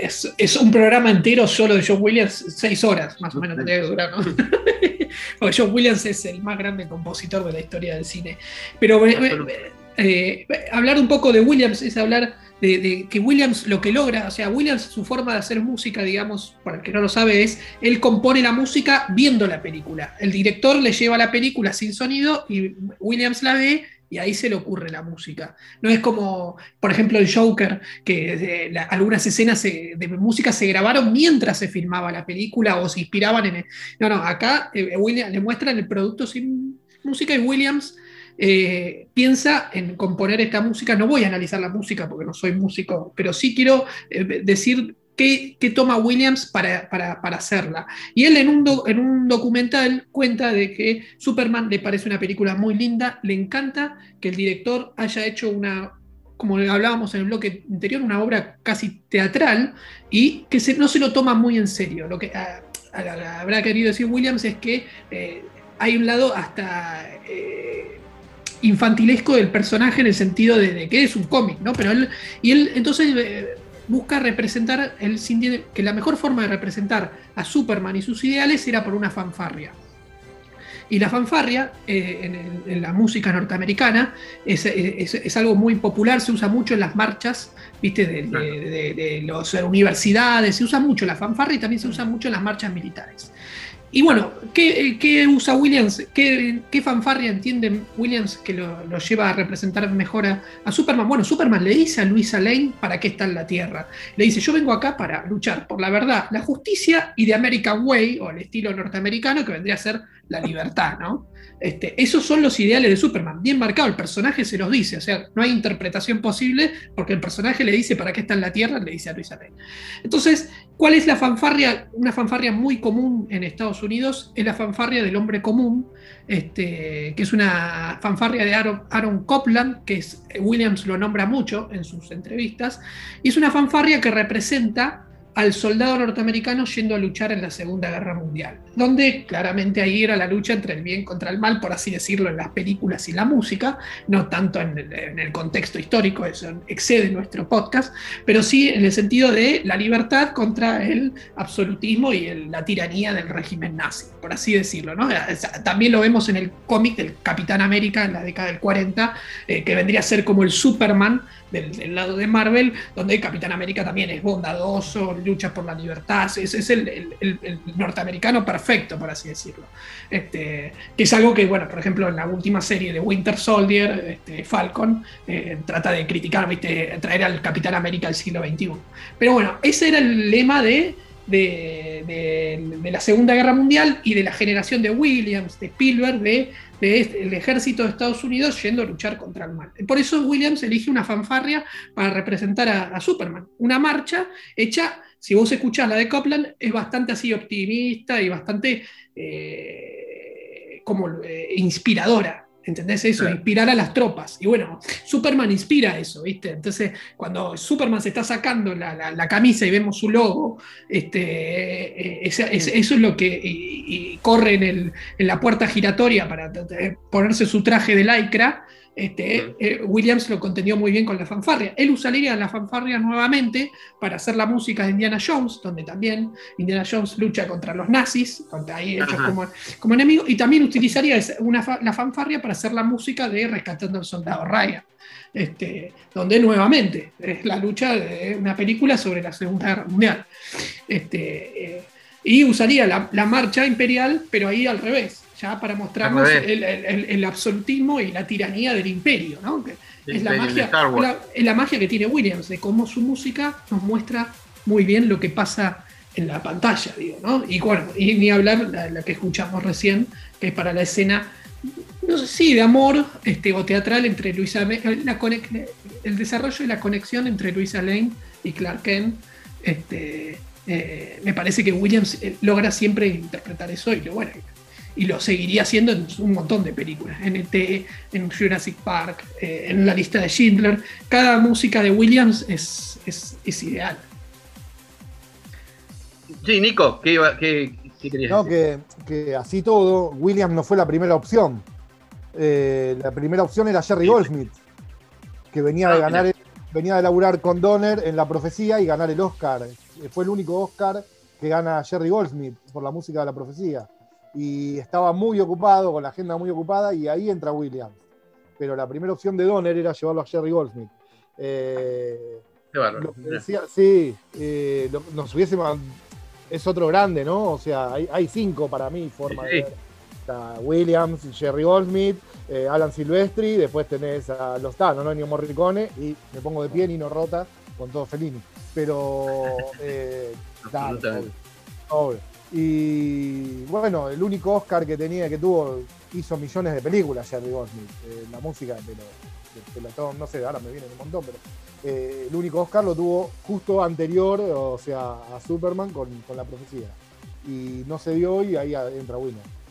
es, un programa entero solo de John Williams, seis horas más o menos tendría que durar, ¿no? Porque John Williams es el más grande compositor de la historia del cine. Pero eh, hablar un poco de Williams es hablar de, que Williams lo que logra, o sea, Williams su forma de hacer música, digamos, para el que no lo sabe, es él compone la música viendo la película. El director le lleva la película sin sonido y Williams la ve y ahí se le ocurre la música. No es como, por ejemplo, el Joker, que eh, algunas escenas de música se grabaron mientras se filmaba la película o se inspiraban en... El, no, no, acá eh, le muestran el producto sin música y Williams eh, piensa en componer esta música. No voy a analizar la música porque no soy músico, pero sí quiero decir qué, toma Williams para, hacerla. Y él en un, en un documental cuenta de que Superman le parece una película muy linda, le encanta que el director haya hecho una, como hablábamos en el bloque anterior, una obra casi teatral y que no se lo toma muy en serio. Lo que habrá querido decir Williams es que eh, hay un lado hasta... Eh, infantilesco del personaje en el sentido de, que es un cómic, ¿no? Pero él, y él entonces eh, busca representar, el que la mejor forma de representar a Superman y sus ideales era por una fanfarria. Y la fanfarria eh, en, la música norteamericana es, algo muy popular, se usa mucho en las marchas, ¿viste? De, de las universidades, se usa mucho la fanfarria y también se usa mucho en las marchas militares. Y bueno, ¿qué, usa Williams? ¿Qué, fanfarria entiende Williams que lo, lleva a representar mejor a, Superman? Bueno, Superman le dice a Luisa Lane para qué está en la Tierra. Le dice, yo vengo acá para luchar por la verdad, la justicia y de American Way, o el estilo norteamericano, que vendría a ser la libertad, ¿no? Este, esos son los ideales de Superman, bien marcado, el personaje se los dice, o sea, no hay interpretación posible porque el personaje le dice para qué está en la Tierra, le dice a Luisa Lane. Entonces, ¿cuál es la fanfarria? Una fanfarria muy común en Estados Unidos es la fanfarria del hombre común, este, que es una fanfarria de Aaron, Copland, que es, Williams lo nombra mucho en sus entrevistas, y es una fanfarria que representa al soldado norteamericano yendo a luchar en la Segunda Guerra Mundial, donde claramente ahí era la lucha entre el bien contra el mal, por así decirlo, en las películas y la música, no tanto en el, contexto histórico, eso excede nuestro podcast, pero sí en el sentido de la libertad contra el absolutismo y la tiranía del régimen nazi, por así decirlo. También lo vemos en el cómic del Capitán América en la década del 40, eh, que vendría a ser como el Superman del, lado de Marvel, donde el Capitán América también es bondadoso, lucha por la libertad, es, es el, norteamericano perfecto, por así decirlo. Este, que es algo que, bueno, por ejemplo, en la última serie de Winter Soldier, este, Falcon, eh, trata de criticar, ¿viste? traer al Capitán América del siglo XXI. Pero bueno, ese era el lema de de, la Segunda Guerra Mundial y de la generación de Williams, de Spielberg, de, este, el ejército de Estados Unidos yendo a luchar contra el mal. Por eso Williams elige una fanfarria para representar a, Superman. Una marcha hecha, si vos escuchás la de Copland, es bastante así optimista y bastante eh, como eh, inspiradora. ¿Entendés eso? Inspirar a las tropas. Y bueno, Superman inspira eso, ¿viste? Entonces, cuando Superman se está sacando la, camisa y vemos su logo, este, eh, eso es lo que corre en, el, en, la puerta giratoria para ponerse su traje de lycra este, eh, Williams lo contendió muy bien con la fanfarria. Él usaría la fanfarria nuevamente para hacer la música de Indiana Jones, donde también Indiana Jones lucha contra los nazis, ahí hechos como, como enemigo, y también utilizaría la fanfarria para hacer la música de Rescatando al Soldado Ryan. Este, donde nuevamente es la lucha de una película sobre la Segunda Guerra Mundial. Este, eh, y usaría la marcha imperial, pero ahí al revés ya para mostrarnos el, absolutismo y la tiranía del imperio, ¿no? es, la magia, la, magia que tiene Williams, de cómo su música nos muestra muy bien lo que pasa en la pantalla, digo, ¿no? Y bueno, y ni hablar la, que escuchamos recién, que es para la escena, no sé si de amor este, o teatral entre Luisa la el desarrollo y la conexión entre Luisa Lane y Clark Kent, este, eh, me parece que Williams eh, logra siempre interpretar eso y lo bueno, y lo seguiría haciendo en un montón de películas, en ET, en Jurassic Park, eh, en la lista de Schindler. Cada música de Williams es, es, es ideal. Sí, Nico, ¿qué, iba- qué- qué querías No, decir? que, que así todo, Williams no fue la primera opción. Eh, la primera opción era Jerry Goldsmith, que venía Ah, de ganar, venía de laburar con Donner en La Profecía y ganar el Oscar. Fue el único Oscar que gana Jerry Goldsmith por la música de La Profecía. Y estaba muy ocupado, con la agenda muy ocupada, y ahí entra Williams. Pero la primera opción de Donner era llevarlo a Jerry Goldsmith. Eh, Qué bárbaro. lo que decía, sí, eh, lo- nos hubiese. Es otro grande, ¿no? O sea, hay, hay cinco para mí formas Sí. de ver. Está Williams, Jerry Goldsmith, eh, Alan Silvestri, después tenés a los Tano, ¿no? Ennio Morricone, y me pongo de pie, Nino Rota, con todo Fellini. Pero. Eh, obvio, obvio. Y bueno, el único Oscar que tenía, que tuvo, hizo millones de películas, Jerry Goldsmith. Eh, la música, de pelotón, no sé, ahora me viene un montón, pero eh, el único Oscar lo tuvo justo anterior, o sea, a Superman con, con la profecía. Y no se dio y ahí entra Williams.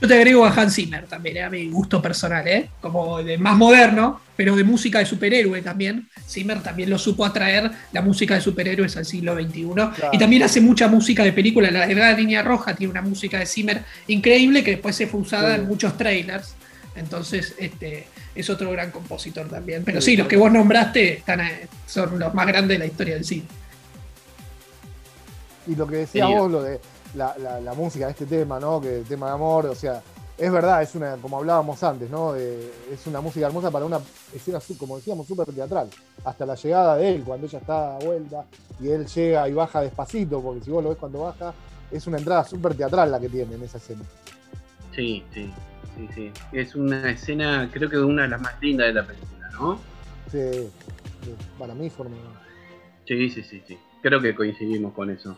Yo te agrego a Hans Zimmer también, eh, a mi gusto personal, ¿eh? como de más moderno, pero de música de superhéroe también. Zimmer también lo supo atraer la música de superhéroes al siglo XXI. Y también hace mucha música de película. La Edad Línea Roja tiene una música de Zimmer increíble que después se fue usada Sí. en muchos trailers. Entonces, este es otro gran compositor también. Pero Sí, sí, los que vos nombraste están, eh, son los más grandes de la historia del cine. Y lo que decía Genial. vos, lo de la, la- la música de este tema, ¿no? Que el tema de amor, o sea, es verdad, es una, como hablábamos antes, ¿no? Eh, es una música hermosa para una escena, como decíamos, súper teatral. Hasta la llegada de él, cuando ella está a vuelta y él llega y baja despacito, porque si vos lo ves cuando baja, es una entrada súper teatral la que tiene en esa escena. Sí, sí, sí, sí. Es una escena, creo que una de las más lindas de la película, ¿no? Sí, sí, para mí forma. Sí, sí, sí, sí. Creo que coincidimos con eso.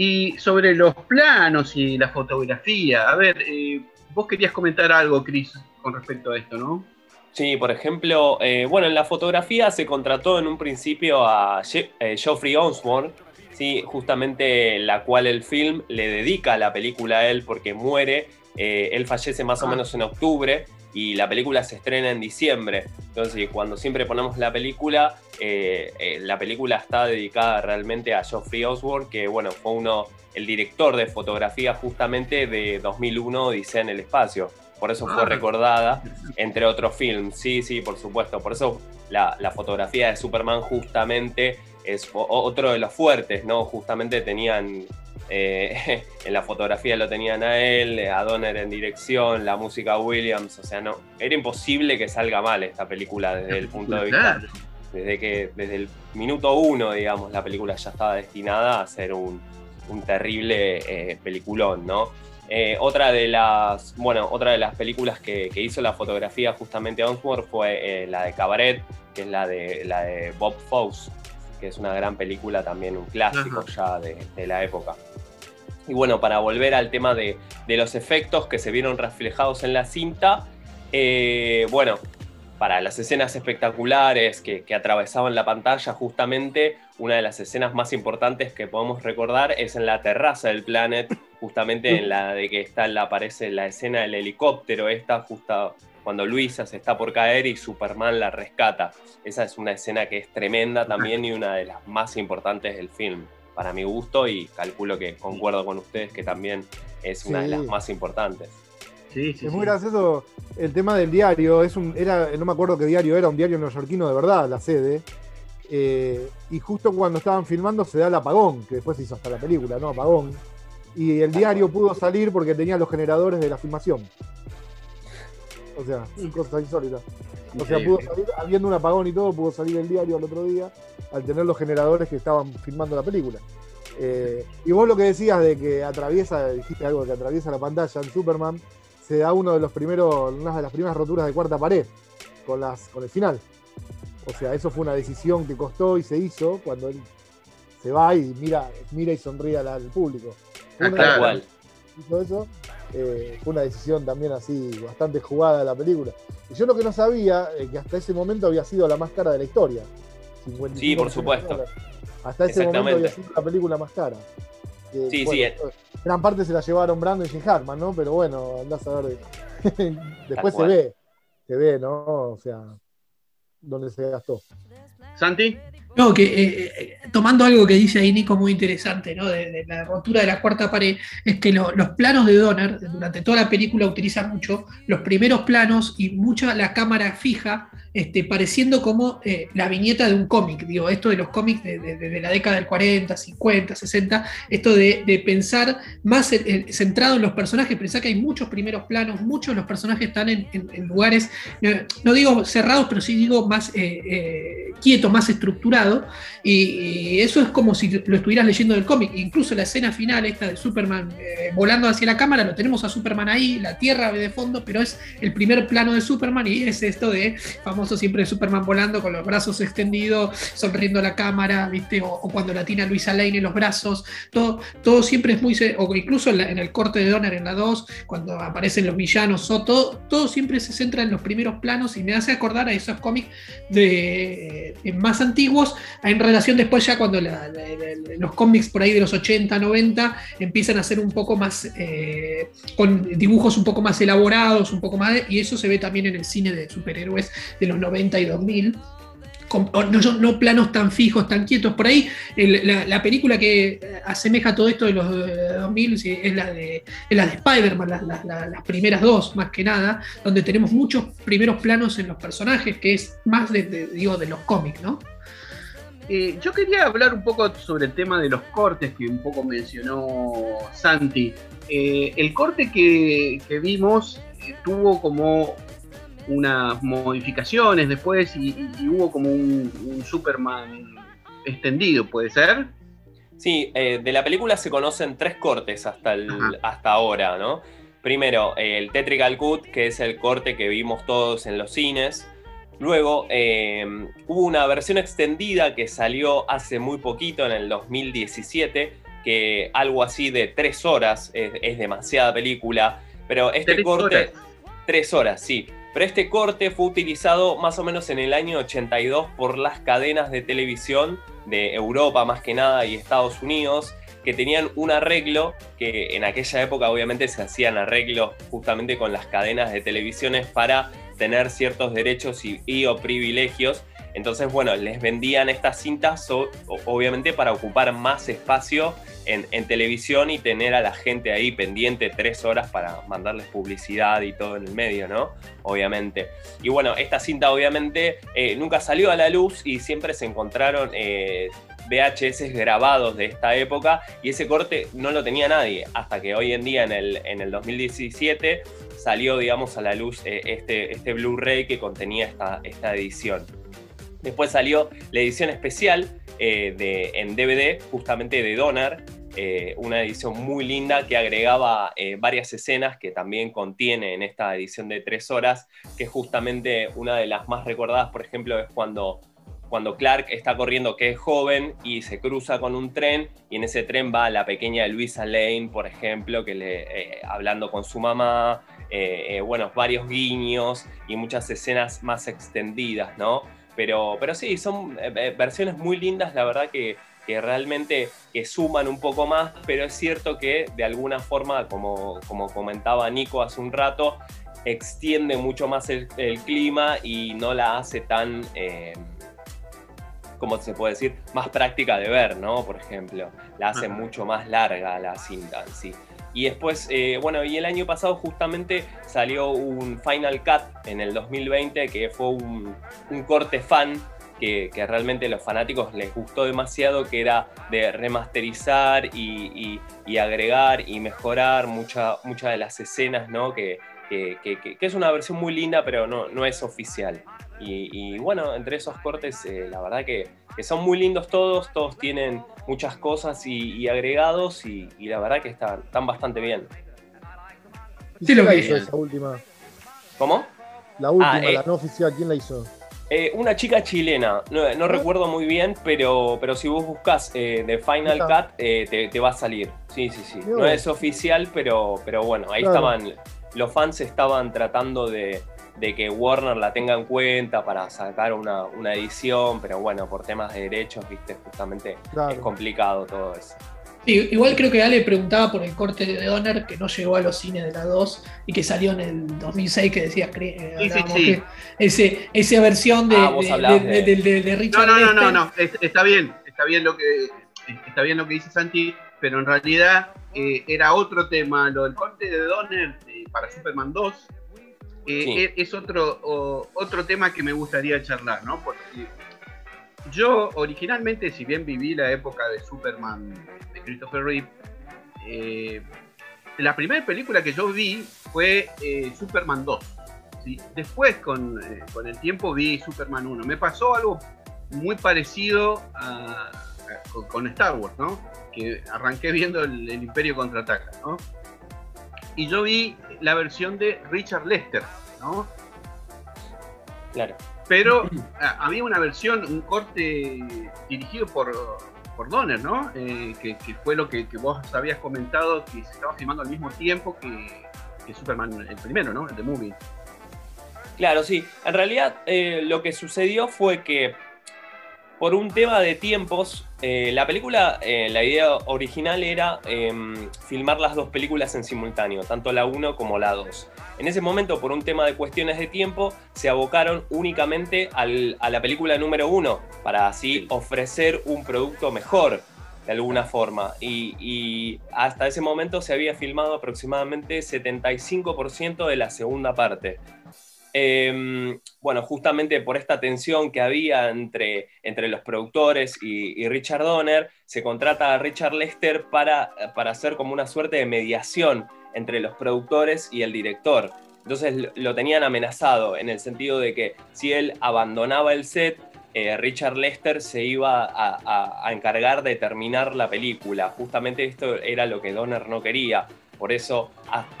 Y sobre los planos y la fotografía, a ver, eh, vos querías comentar algo, Chris, con respecto a esto, ¿no? Sí, por ejemplo, eh, bueno, en la fotografía se contrató en un principio a Je- eh, Geoffrey Osborne, sí, justamente la cual el film le dedica la película a él porque muere. él fallece más o Ah. menos en octubre y la película se estrena en diciembre. Entonces, cuando siempre ponemos la película, eh, eh, la película está dedicada realmente a Geoffrey Osborne, que bueno, fue uno, el director de fotografía justamente de 2001, Odisea en el espacio. Por eso fue Ah. recordada entre otros films. Sí, sí, por supuesto. Por eso la, la fotografía de Superman justamente es otro de los fuertes, ¿no? Justamente tenían, eh, en la fotografía lo tenían a él, a Donner en dirección, la música Williams, o sea, no, era imposible que salga mal esta película desde el punto de vista, desde que desde el minuto uno, digamos, la película ya estaba destinada a ser un, un terrible eh, peliculón, ¿no? Eh, otra de las, bueno, otra de las películas que, que hizo la fotografía justamente Osborne fue eh, la de Cabaret, que es la de, la de Bob Fosse, que es una gran película también, un clásico ya de, de la época. Y bueno, para volver al tema de, de los efectos que se vieron reflejados en la cinta, eh, bueno, para las escenas espectaculares que, atravesaban la pantalla, justamente una de las escenas más importantes que podemos recordar es en la terraza del Planet, justamente en la de que está la, aparece la escena del helicóptero, esta justo cuando Luisa se está por caer y Superman la rescata. Esa es una escena que es tremenda también y una de las más importantes del film, para mi gusto, y calculo que concuerdo con ustedes que también es una de las más importantes. Sí, sí, Es sí. muy gracioso el tema del diario. Es un, era, no me acuerdo qué diario era, un diario neoyorquino de verdad, la sede. Eh, y justo cuando estaban filmando se da el apagón, que después se hizo hasta la película, ¿no? Apagón. Y el diario pudo salir porque tenía los generadores de la filmación. O sea, cosas insólitas. O sea, pudo salir, habiendo un apagón y todo, pudo salir el diario al otro día al tener los generadores que estaban filmando la película. Eh, y vos lo que decías de que atraviesa, dijiste algo que atraviesa la pantalla en Superman, se da uno de los primeros, una de las primeras roturas de cuarta pared con las, con el final. O sea, eso fue una decisión que costó y se hizo cuando él se va y mira, mira y sonríe al, al público. Ah. Tal cual. Hizo eso, eh, fue una decisión también así bastante jugada de la película. Y yo lo que no sabía, eh, que hasta ese momento había sido la más cara de la historia. 55 Sí, por supuesto. Hasta ese momento había sido la película más cara. Que, Sí, bueno, sí, gran parte se la llevaron Brandon y Jim Hartman, ¿no? Pero bueno, andás a ver. Después se ve, se ve, ¿no? O sea, dónde se gastó. Santi. No, que eh, eh, tomando algo que dice ahí Nico muy interesante, ¿no? De, la rotura de la cuarta pared, es que lo- los planos de Donner, durante toda la película utilizan mucho los primeros planos y mucha la cámara fija, este, pareciendo como eh, la viñeta de un cómic. Digo, esto de los cómics de, la década del 40, 50, 60, esto de, pensar más en- en- centrado en los personajes, pensar que hay muchos primeros planos, muchos de los personajes están en, lugares, no, no digo cerrados, pero sí digo más eh, eh, quieto, más estructurado. Y, y eso es como si lo estuvieras leyendo del cómic. Incluso la escena final, esta de Superman eh, volando hacia la cámara, lo tenemos a Superman ahí, la Tierra de fondo, pero es el primer plano de Superman y es esto de famoso siempre de Superman volando con los brazos extendidos, sonriendo a la cámara, ¿viste? O, cuando la tiene a Luisa Lane en los brazos. Todo, todo siempre es muy. O incluso en, el corte de Donner en la 2, cuando aparecen los villanos, o todo, todo siempre se centra en los primeros planos y me hace acordar a esos cómics de, eh, más antiguos, en relación después ya cuando los cómics por ahí de los 80, 90 empiezan a ser un poco más, eh, con dibujos un poco más elaborados, un poco más, y eso se ve también en el cine de superhéroes de los 90 y 2000. con- o no, no planos tan fijos, tan quietos. Por ahí, la, la película que eh, asemeja todo esto de los eh, 2000 sí, es la de, de Spider-Man, las, primeras dos, más que nada, donde tenemos muchos primeros planos en los personajes, que es más de, digo, de los cómics, ¿no? Eh, yo quería hablar un poco sobre el tema de los cortes que un poco mencionó Santi. Eh, el corte que, que vimos eh, tuvo como unas modificaciones después y, hubo como un, un Superman extendido, ¿puede ser? Sí, eh, de la película se conocen tres cortes hasta, el- hasta ahora, ¿no? Primero, eh, el Tetrical Cut, que es el corte que vimos todos en los cines. Luego, eh, hubo una versión extendida que salió hace muy poquito, en el 2017, que algo así de tres horas, es, es demasiada película, pero este Tres corte... horas. Tres horas, sí. Pero este corte fue utilizado más o menos en el año 82 por las cadenas de televisión de Europa más que nada y Estados Unidos, que tenían un arreglo que en aquella época obviamente se hacían arreglos justamente con las cadenas de televisiones para tener ciertos derechos y, y o privilegios. Entonces, bueno, les vendían estas cintas obviamente para ocupar más espacio en, televisión y tener a la gente ahí pendiente tres horas para mandarles publicidad y todo en el medio, ¿no? Obviamente. Y bueno, esta cinta obviamente eh, nunca salió a la luz y siempre se encontraron eh, VHS grabados de esta época y ese corte no lo tenía nadie hasta que hoy en día en el, en el 2017 salió, digamos, a la luz eh, este, este Blu-ray que contenía esta edición. Después salió la edición especial eh, de, en DVD, justamente de Donner, eh, una edición muy linda que agregaba eh, varias escenas que también contiene en esta edición de tres horas, que es justamente una de las más recordadas, por ejemplo, es cuando, cuando Clark está corriendo, que es joven, y se cruza con un tren, y en ese tren va la pequeña Luisa Lane, por ejemplo, que le, hablando con su mamá, bueno, varios guiños y muchas escenas más extendidas, ¿no? Pero, pero sí, son eh, eh, versiones muy lindas, la verdad que, que realmente que suman un poco más, pero es cierto que de alguna forma, como, como comentaba Nico hace un rato, extiende mucho más el, el clima y no la hace tan, eh, ¿cómo se puede decir? Más práctica de ver, ¿no? Por ejemplo, la hace Ajá. mucho más larga la cinta en sí. Y después, eh, bueno, y el año pasado justamente salió un Final Cut en el 2020 que fue un, corte fan que, que realmente a los fanáticos les gustó demasiado, que era de remasterizar y, y- agregar y mejorar mucha- muchas de las escenas, ¿no? Que, que- que- es una versión muy linda, pero no, no es oficial. Y, y bueno, entre esos cortes, eh, la verdad que, que son muy lindos todos, todos tienen muchas cosas y, y agregados y, y la verdad que están, están bastante bien. ¿Y Sí, quién lo que- hizo esa última? ¿Cómo? La última, Ah, eh. la no oficial, ¿quién la hizo? Eh, una chica chilena, no, no recuerdo muy bien, pero, pero si vos buscas eh, de Final. Cut eh, te, te va a salir. Sí, sí, sí. No es oficial, pero, pero bueno, ahí Claro. estaban, los fans estaban tratando de, de que Warner la tenga en cuenta para sacar una, una edición, pero bueno, por temas de derechos, viste, justamente es complicado todo eso. igual creo que Ale preguntaba por el corte de Donner que no llegó a los cines de la 2 y que salió en el 2006 que decía eh, ese, esa versión de, ah, de, Richard. No, no, no, no, está bien, está bien lo que está bien lo que dice Santi, pero en realidad eh, era otro tema. Lo del corte de Donner eh, para Superman 2 eh, es otro, otro tema que me gustaría charlar, ¿no? Porque yo originalmente, si bien viví la época de Superman de Christopher Reeve, la primera película que yo vi fue Superman 2. Después, con, con el tiempo, vi Superman 1. Me pasó algo muy parecido a, con, Star Wars, ¿no? Que arranqué viendo el, Imperio contraataca, ¿no? Y yo vi la versión de Richard Lester, ¿no? Claro. Pero había una versión, un corte dirigido por, por Donner, ¿no? Eh, que, fue lo que, vos habías comentado, que se estaba filmando al mismo tiempo que, Superman, el primero, ¿no? El de Movie. Claro, sí. En realidad eh, lo que sucedió fue que por un tema de tiempos, eh, la película, eh, la idea original era em, filmar las dos películas en simultáneo, tanto la 1 como la 2. En ese momento, por un tema de cuestiones de tiempo, se abocaron únicamente a la película número 1, para así ofrecer un producto mejor, de alguna forma. Y, y hasta ese momento se había filmado aproximadamente 75% de la segunda parte. Em, bueno, justamente por esta tensión que había entre, entre los productores y, Richard Donner, se contrata a Richard Lester para, para hacer como una suerte de mediación entre los productores y el director. Entonces lo tenían amenazado en el sentido de que si él abandonaba el set, eh, Richard Lester se iba a, a, encargar de terminar la película. Justamente esto era lo que Donner no quería. Por eso,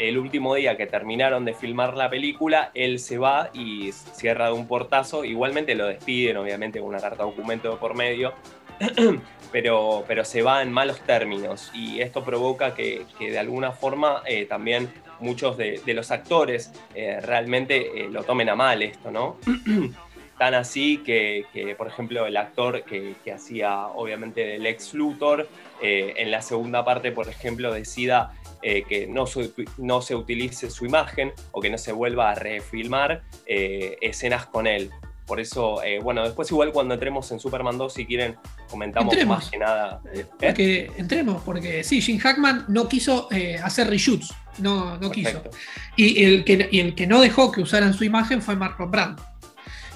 el último día que terminaron de filmar la película, él se va y cierra de un portazo. Igualmente lo despiden, obviamente, con una carta documento por medio, pero, pero se va en malos términos. Y esto provoca que, de alguna forma eh, también muchos de, los actores eh, realmente eh, lo tomen a mal esto, ¿no? Tan así que, por ejemplo, el actor que, hacía obviamente del ex Luthor, en la segunda parte, por ejemplo, decida eh, que no, no, se utilice su imagen o que no se vuelva a refilmar eh, escenas con él. Por eso, eh, bueno, después igual cuando entremos en Superman 2, si quieren, comentamos más que nada. Porque entremos, porque sí, Jim Hackman no quiso hacer reshoots, no, no quiso. Y el, que, y el que no dejó que usaran su imagen fue Marlon Brando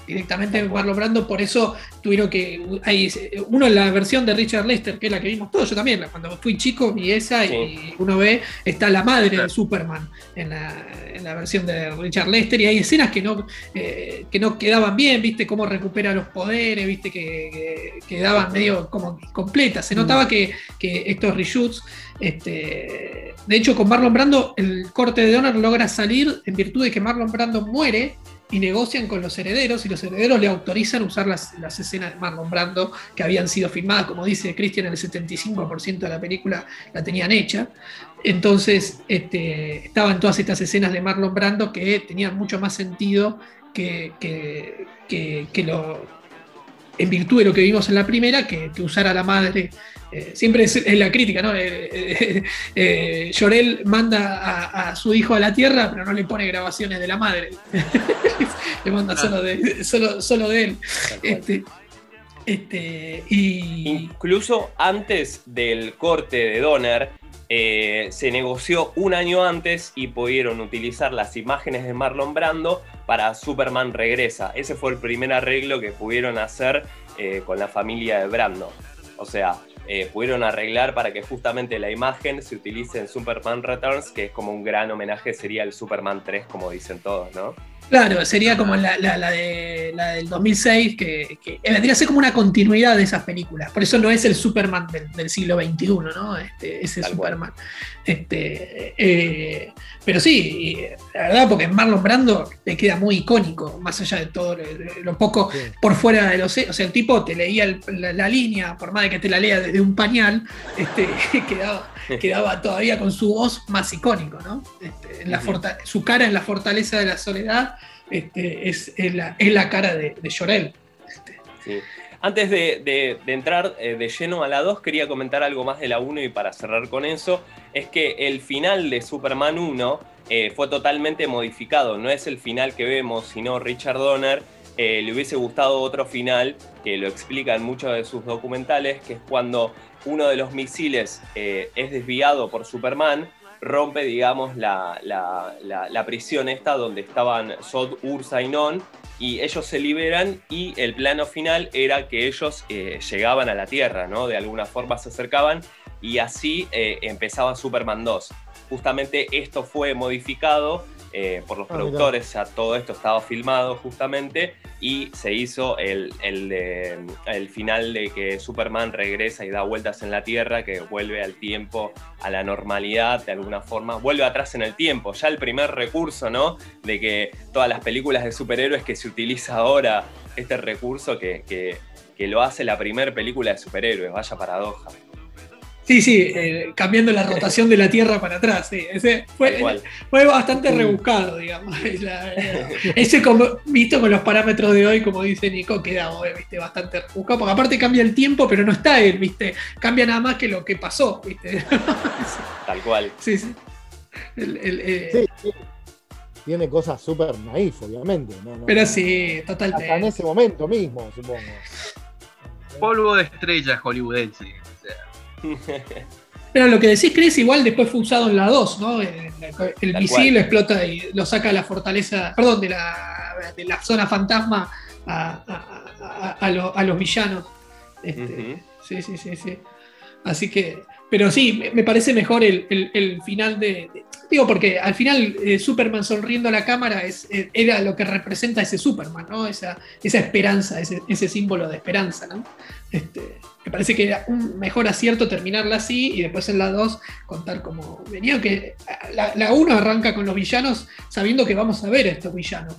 directamente Marlon Brando, por eso tuvieron que. Hay, uno en la versión de Richard Lester, que es la que vimos todos, yo también, cuando fui chico vi esa y uno ve, está la madre de Superman en la, versión de Richard Lester, y hay escenas que no, eh, que no quedaban bien, viste cómo recupera los poderes, viste que, quedaban medio como completas. Se notaba que, estos reshoots. Este, de hecho, con Marlon Brando, el corte de Donner logra salir en virtud de que Marlon Brando muere y negocian con los herederos y los herederos le autorizan usar las, escenas de Marlon Brando que habían sido filmadas, como dice Christian, el 75% de la película la tenían hecha. Entonces este, estaban todas estas escenas de Marlon Brando que tenían mucho más sentido que, que, lo, en virtud de lo que vimos en la primera, que, usar a la madre eh, siempre es, la crítica, ¿no? Eh, eh, Llorel manda a, su hijo a la tierra, pero no le pone grabaciones de la madre. le manda solo de, solo, de él. Este, este, y... Incluso antes del corte de Donner, se negoció un año antes y pudieron utilizar las imágenes de Marlon Brando para Superman Regresa. Ese fue el primer arreglo que pudieron hacer con la familia de Brando. O sea, eh, pudieron arreglar para que justamente la imagen se utilice en Superman Returns, que es como un gran homenaje, sería el Superman 3, como dicen todos, ¿no? Claro, sería como la, de, la del 2006, que, vendría a ser como una continuidad de esas películas. Por eso no es el Superman del, siglo XXI, ¿no? Este, ese Superman. Este, eh, pero sí, la verdad, porque Marlon Brando le queda muy icónico, más allá de todo lo, poco por fuera de los. O sea, el tipo te leía la, línea, por más de que te la lea desde un pañal, este, quedaba, quedaba todavía con su voz más icónico, ¿no? Este, la su cara en la fortaleza de la soledad este, es, la, es, la, cara de, de Llorel. Este. Antes de, entrar eh, de lleno a la 2, quería comentar algo más de la 1 y para cerrar con eso, es que el final de Superman 1 eh, fue totalmente modificado, no es el final que vemos, sino Richard Donner eh, le hubiese gustado otro final, que lo explica en muchos de sus documentales, que es cuando uno de los misiles es desviado por Superman, rompe, digamos, la, la, prisión esta donde estaban Sod, Ursa y Non, y ellos se liberan y el plano final era que ellos eh, llegaban a la Tierra, ¿no? De alguna forma se acercaban y así eh, empezaba Superman 2. Justamente esto fue modificado eh, por los ah, productores, ya todo esto estaba filmado justamente y se hizo el, el, final de que Superman regresa y da vueltas en la Tierra, que vuelve al tiempo, a la normalidad de alguna forma, vuelve atrás en el tiempo, ya el primer recurso, ¿no? De que todas las películas de superhéroes que se utiliza ahora este recurso que, que, que lo hace la primera película de superhéroes, vaya paradoja. Sí, sí, eh, cambiando la rotación de la Tierra para atrás. Sí. Ese fue, fue, bastante rebuscado, digamos. ese, como, visto con los parámetros de hoy, como dice Nico, queda ¿viste? bastante rebuscado. Porque aparte cambia el tiempo, pero no está él, ¿viste? Cambia nada más que lo que pasó, ¿viste? Tal cual. Sí, sí. Eh, sí, Tiene cosas súper naif, obviamente. pero sí, totalmente. Hasta en ese momento mismo, supongo. Polvo de estrellas hollywoodense. Pero lo que decís, Chris, igual después fue usado en la 2, ¿no? El, misil lo explota y lo saca a la fortaleza, perdón, de la, de la zona fantasma a, a, los villanos. Este, sí, sí, sí, sí. Así que, pero sí, me parece mejor el, final de, Digo, porque al final eh, Superman sonriendo a la cámara es, eh, era lo que representa ese Superman, ¿no? Esa, esa esperanza, ese, ese símbolo de esperanza, ¿no? Este, me parece que era un mejor acierto terminarla así y después en la 2 contar como venía, que la 1 arranca con los villanos sabiendo que vamos a ver a estos villanos,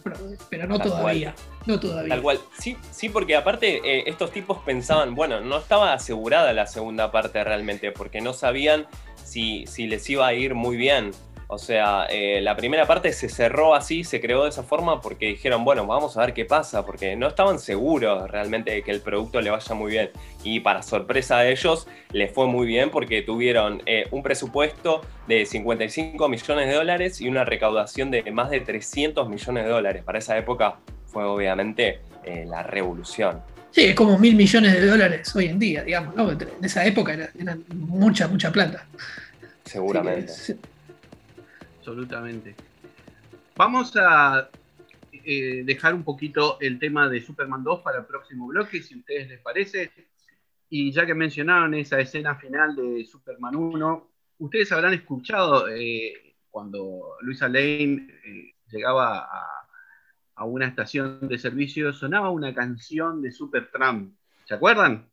pero, no todavía. No todavía. Tal cual. Sí, sí porque aparte eh, estos tipos pensaban, bueno, no estaba asegurada la segunda parte realmente, porque no sabían si, si les iba a ir muy bien. O sea, eh, la primera parte se cerró así, se creó de esa forma porque dijeron, bueno, vamos a ver qué pasa, porque no estaban seguros realmente de que el producto le vaya muy bien. Y para sorpresa de ellos, les fue muy bien porque tuvieron eh, un presupuesto de 55 millones de dólares y una recaudación de más de 300 millones de dólares. Para esa época fue obviamente eh, la revolución. Sí, es como mil millones de dólares hoy en día, digamos, ¿no? En esa época era, mucha, mucha plata. Seguramente absolutamente. Vamos a eh, dejar un poquito el tema de Superman 2 para el próximo bloque, si a ustedes les parece. Y ya que mencionaron esa escena final de Superman 1, ustedes habrán escuchado eh, cuando Luisa Lane eh, llegaba a, una estación de servicio, sonaba una canción de Supertramp. ¿Se acuerdan?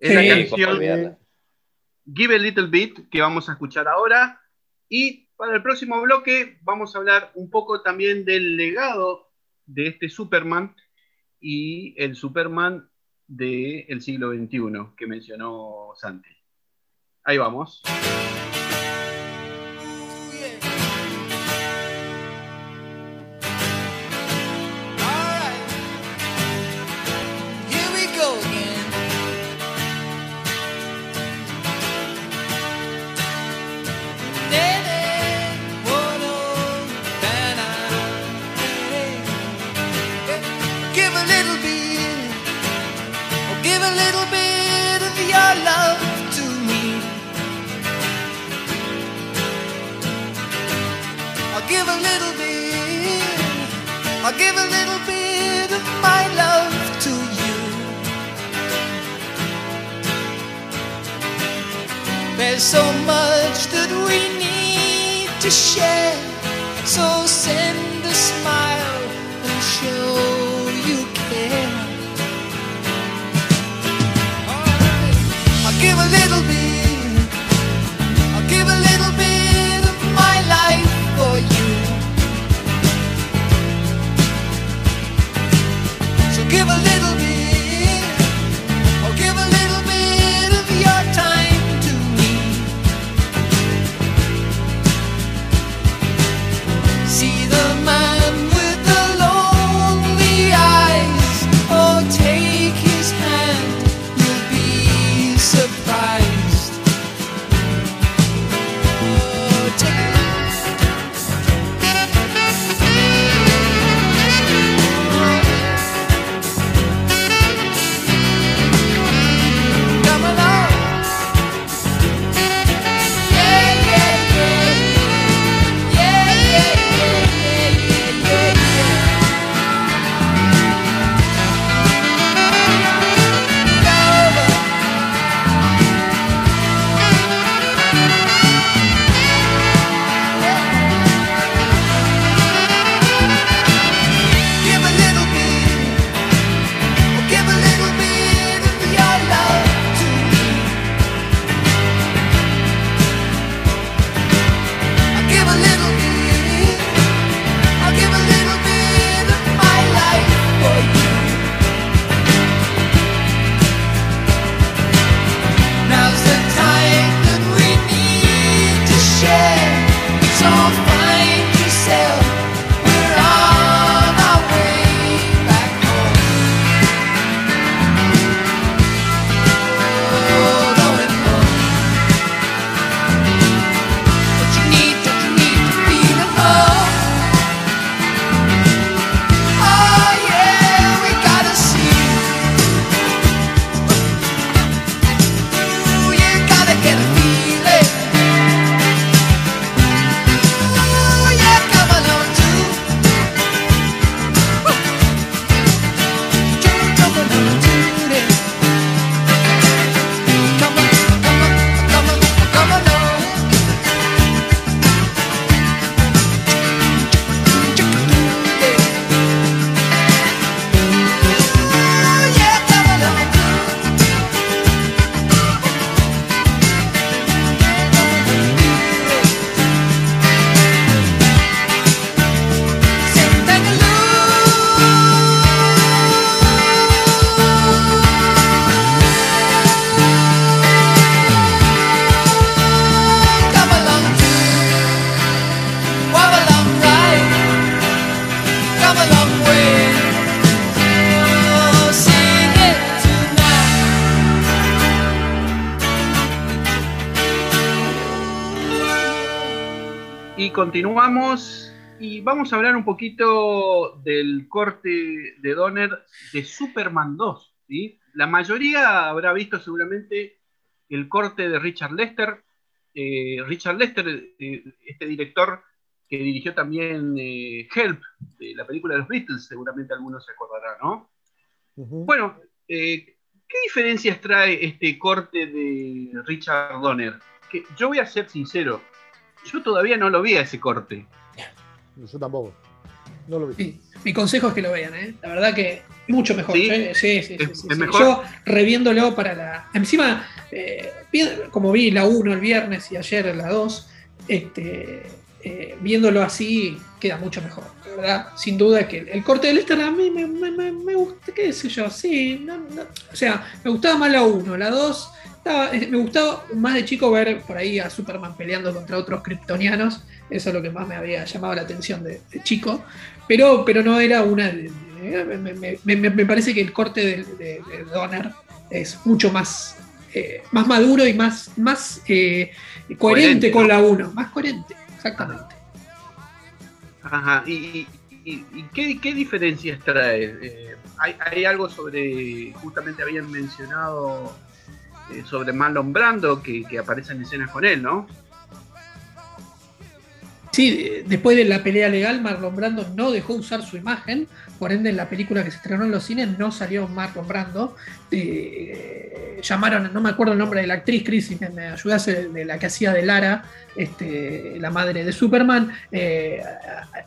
Es la canción Give a Little Bit que vamos a escuchar ahora. Y para el próximo bloque vamos a hablar un poco también del legado de este Superman y el Superman del siglo XXI que mencionó Santi. Ahí vamos. There's so much that we need to share, so continuamos y vamos a hablar un poquito del corte de Donner de Superman 2. ¿sí? La mayoría habrá visto seguramente el corte de Richard Lester. Eh, Richard Lester, eh, este director que dirigió también eh, Help, de la película de los Beatles, seguramente algunos se acordarán, ¿no? Bueno, ¿qué diferencias trae este corte de Richard Donner? Que yo voy a ser sincero, yo todavía no lo vi a ese corte. Yo tampoco. No lo vi. Sí, mi consejo es que lo vean, ¿eh? La verdad que mucho mejor. ¿Sí? ¿eh? Sí, sí, sí, ¿Es- sí, es sí. mejor? Yo reviéndolo para la. Encima, eh, como vi la 1 el viernes y ayer la 2, este, eh, viéndolo así queda mucho mejor. La verdad, sin duda que el, el corte del Lester a mí me, me, me- me gusta, qué sé yo, sí. no- no- o sea, me gustaba más la 1, la 2. Estaba- eh, me gustaba más de chico ver por ahí a Superman peleando contra otros kryptonianos. Eso es lo que más me había llamado la atención de, de chico. Pero, pero no era una. de- de- me, me- me- me parece que el corte de, Donner es mucho más, eh, más maduro y más, más eh, coherente, Coherente, con la 1. Más coherente, exactamente. Ajá, ¿y, y- y- y qué, qué diferencias trae? Eh, hay, hay algo sobre, justamente habían mencionado sobre Marlon Brando, que, que aparece en escenas con él, ¿no? Sí, eh, después de la pelea legal, Marlon Brando no dejó usar su imagen, por ende en la película que se estrenó en los cines no salió Marlon Brando. Eh, llamaron, no me acuerdo el nombre de la actriz, Chris, si me, me ayudas, eh, de la que hacía de Lara, este, la madre de Superman, eh,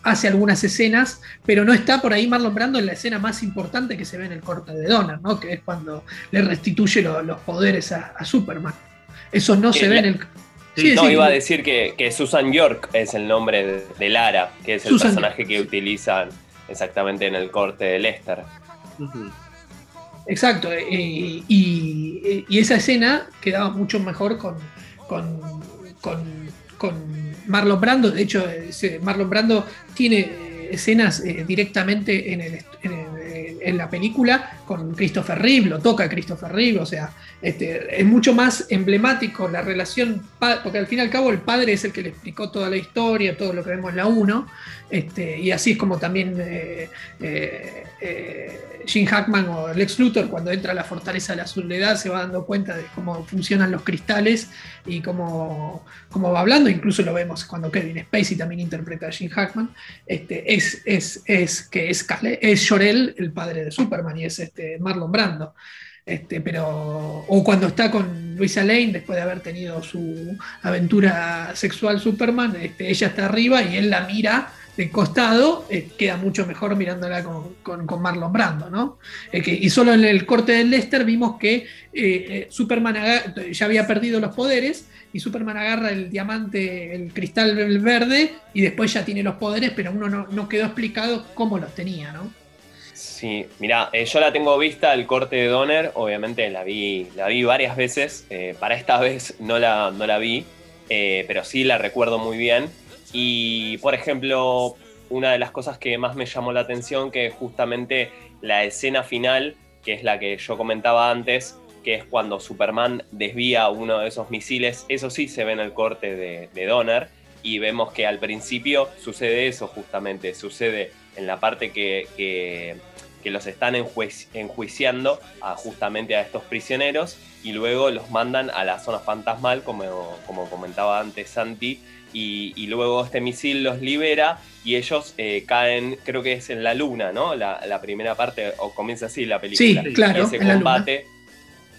hace algunas escenas, pero no está por ahí Marlon Brando en la escena más importante que se ve en el corte de Donner, ¿no? que es cuando le restituye lo- los poderes a, a Superman. Eso no se ve la- en el... Sí, no, sí, iba a decir que, que Susan York es el nombre de, de Lara, que es el personaje que utilizan exactamente en el corte de Lester. Exacto, eh, y, y- esa escena quedaba mucho mejor con, con, con- con Marlon Brando. De hecho, ese Marlon Brando tiene eh, escenas eh, directamente en, el en, la película con Christopher Reeve, lo toca Christopher Reeve, o sea, este, es mucho más emblemático la relación, porque al fin y al cabo el padre es el que le explicó toda la historia, todo lo que vemos en la 1, este, y así es como también eh, eh, eh, Jim Hackman o Lex Luthor cuando entra a la fortaleza de la soledad se va dando cuenta de cómo funcionan los cristales y cómo, cómo va hablando, incluso lo vemos cuando Kevin Spacey también interpreta a Jim Hackman, este, es, es, es que es, Kal- es Jor-El, el padre de Superman, y es este, Marlon Brando. Este, pero, o cuando está con Luisa Lane, después de haber tenido su aventura sexual Superman, este, ella está arriba y él la mira de costado, eh, queda mucho mejor mirándola con, con- con Marlon Brando, ¿no? Y solo en el corte del Lester vimos que eh, eh, Superman ya había perdido los poderes y Superman agarra el diamante, el cristal verde y después ya tiene los poderes, pero uno no, no quedó explicado cómo los tenía, ¿no? Sí, mira, yo la tengo vista, el corte de Donner, obviamente la vi, la vi varias veces, para esta vez no la, no la vi, pero sí la recuerdo muy bien. Y, por ejemplo, una de las cosas que más me llamó la atención, que es justamente la escena final, que es la que yo comentaba antes, que es cuando Superman desvía uno de esos misiles, eso sí se ve en el corte de, de Donner, y vemos que al principio sucede eso justamente, sucede en la parte que, que- los están enjuici- enjuiciando justamente a estos prisioneros y luego los mandan a la zona fantasmal, como, como comentaba antes Santi, y, y luego este misil los libera y ellos eh, caen, creo que es en la luna, ¿no? La, la primera parte, o comienza así la película. Sí, claro, ese combate,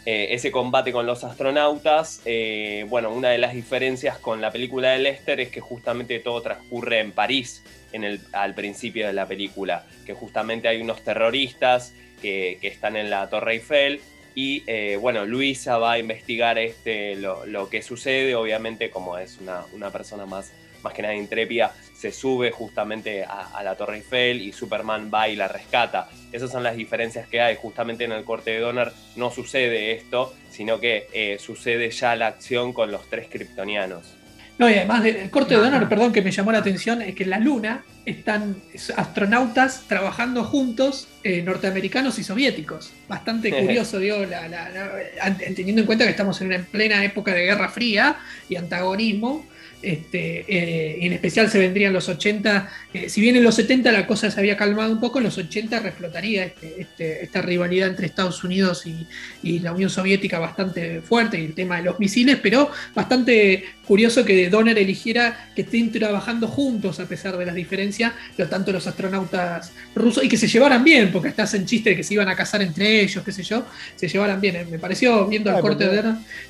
eh, ese combate con los astronautas, eh, bueno, una de las diferencias con la película de Lester es que justamente todo transcurre en París en el, al principio de la película, que justamente hay unos terroristas que, que están en la Torre Eiffel y eh, bueno, Luisa va a investigar este, lo, lo que sucede, obviamente como es una, una persona más, más que nada intrépida, se sube justamente a, la Torre Eiffel y Superman va y la rescata. Esas son las diferencias que hay. Justamente en el corte de Donner no sucede esto, sino que eh, sucede ya la acción con los tres kryptonianos. No, y además del corte de Donner, perdón, que me llamó la atención, es que en la Luna están astronautas trabajando juntos, eh, norteamericanos y soviéticos. Bastante curioso, digo, la- la- la- teniendo en cuenta que estamos en una plena época de Guerra Fría y antagonismo. Este, eh, en especial se vendrían los 80, eh, si bien en los 70 la cosa se había calmado un poco, en los 80 reflotaría este- este- esta rivalidad entre Estados Unidos y, y la Unión Soviética bastante fuerte y el tema de los misiles, pero bastante curioso que Donner eligiera que estén trabajando juntos a pesar de las diferencias, lo tanto los astronautas rusos, y que se llevaran bien, porque hasta hacen chiste de que se iban a casar entre ellos, qué sé yo, se llevaran bien. Eh, Me pareció, viendo el Ay, corte de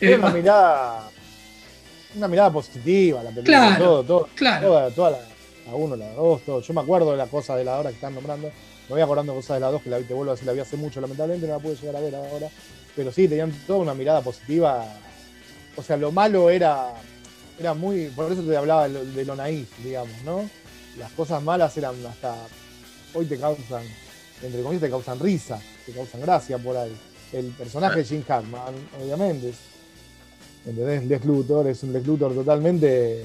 Es eh, una mirada, una mirada positiva la película, Claro, todo, todo, claro. toda, toda la, la 1, la 2, todo. Yo me acuerdo de las cosas de la hora que están nombrando, me voy acordando de cosas de la 2 que la, te vuelvo a decir, la vi hace mucho, lamentablemente no la pude llegar a ver ahora, pero sí, tenían toda una mirada positiva, o sea, lo malo era, era muy, por eso te hablaba de lo, de lo naif, digamos, ¿no? Las cosas malas eran hasta, hoy te causan, entre comillas, te causan risa, te causan gracia por ahí. El personaje de Jim Hackman, obviamente, es, ¿entendés? Lex Luthor es un Lex totalmente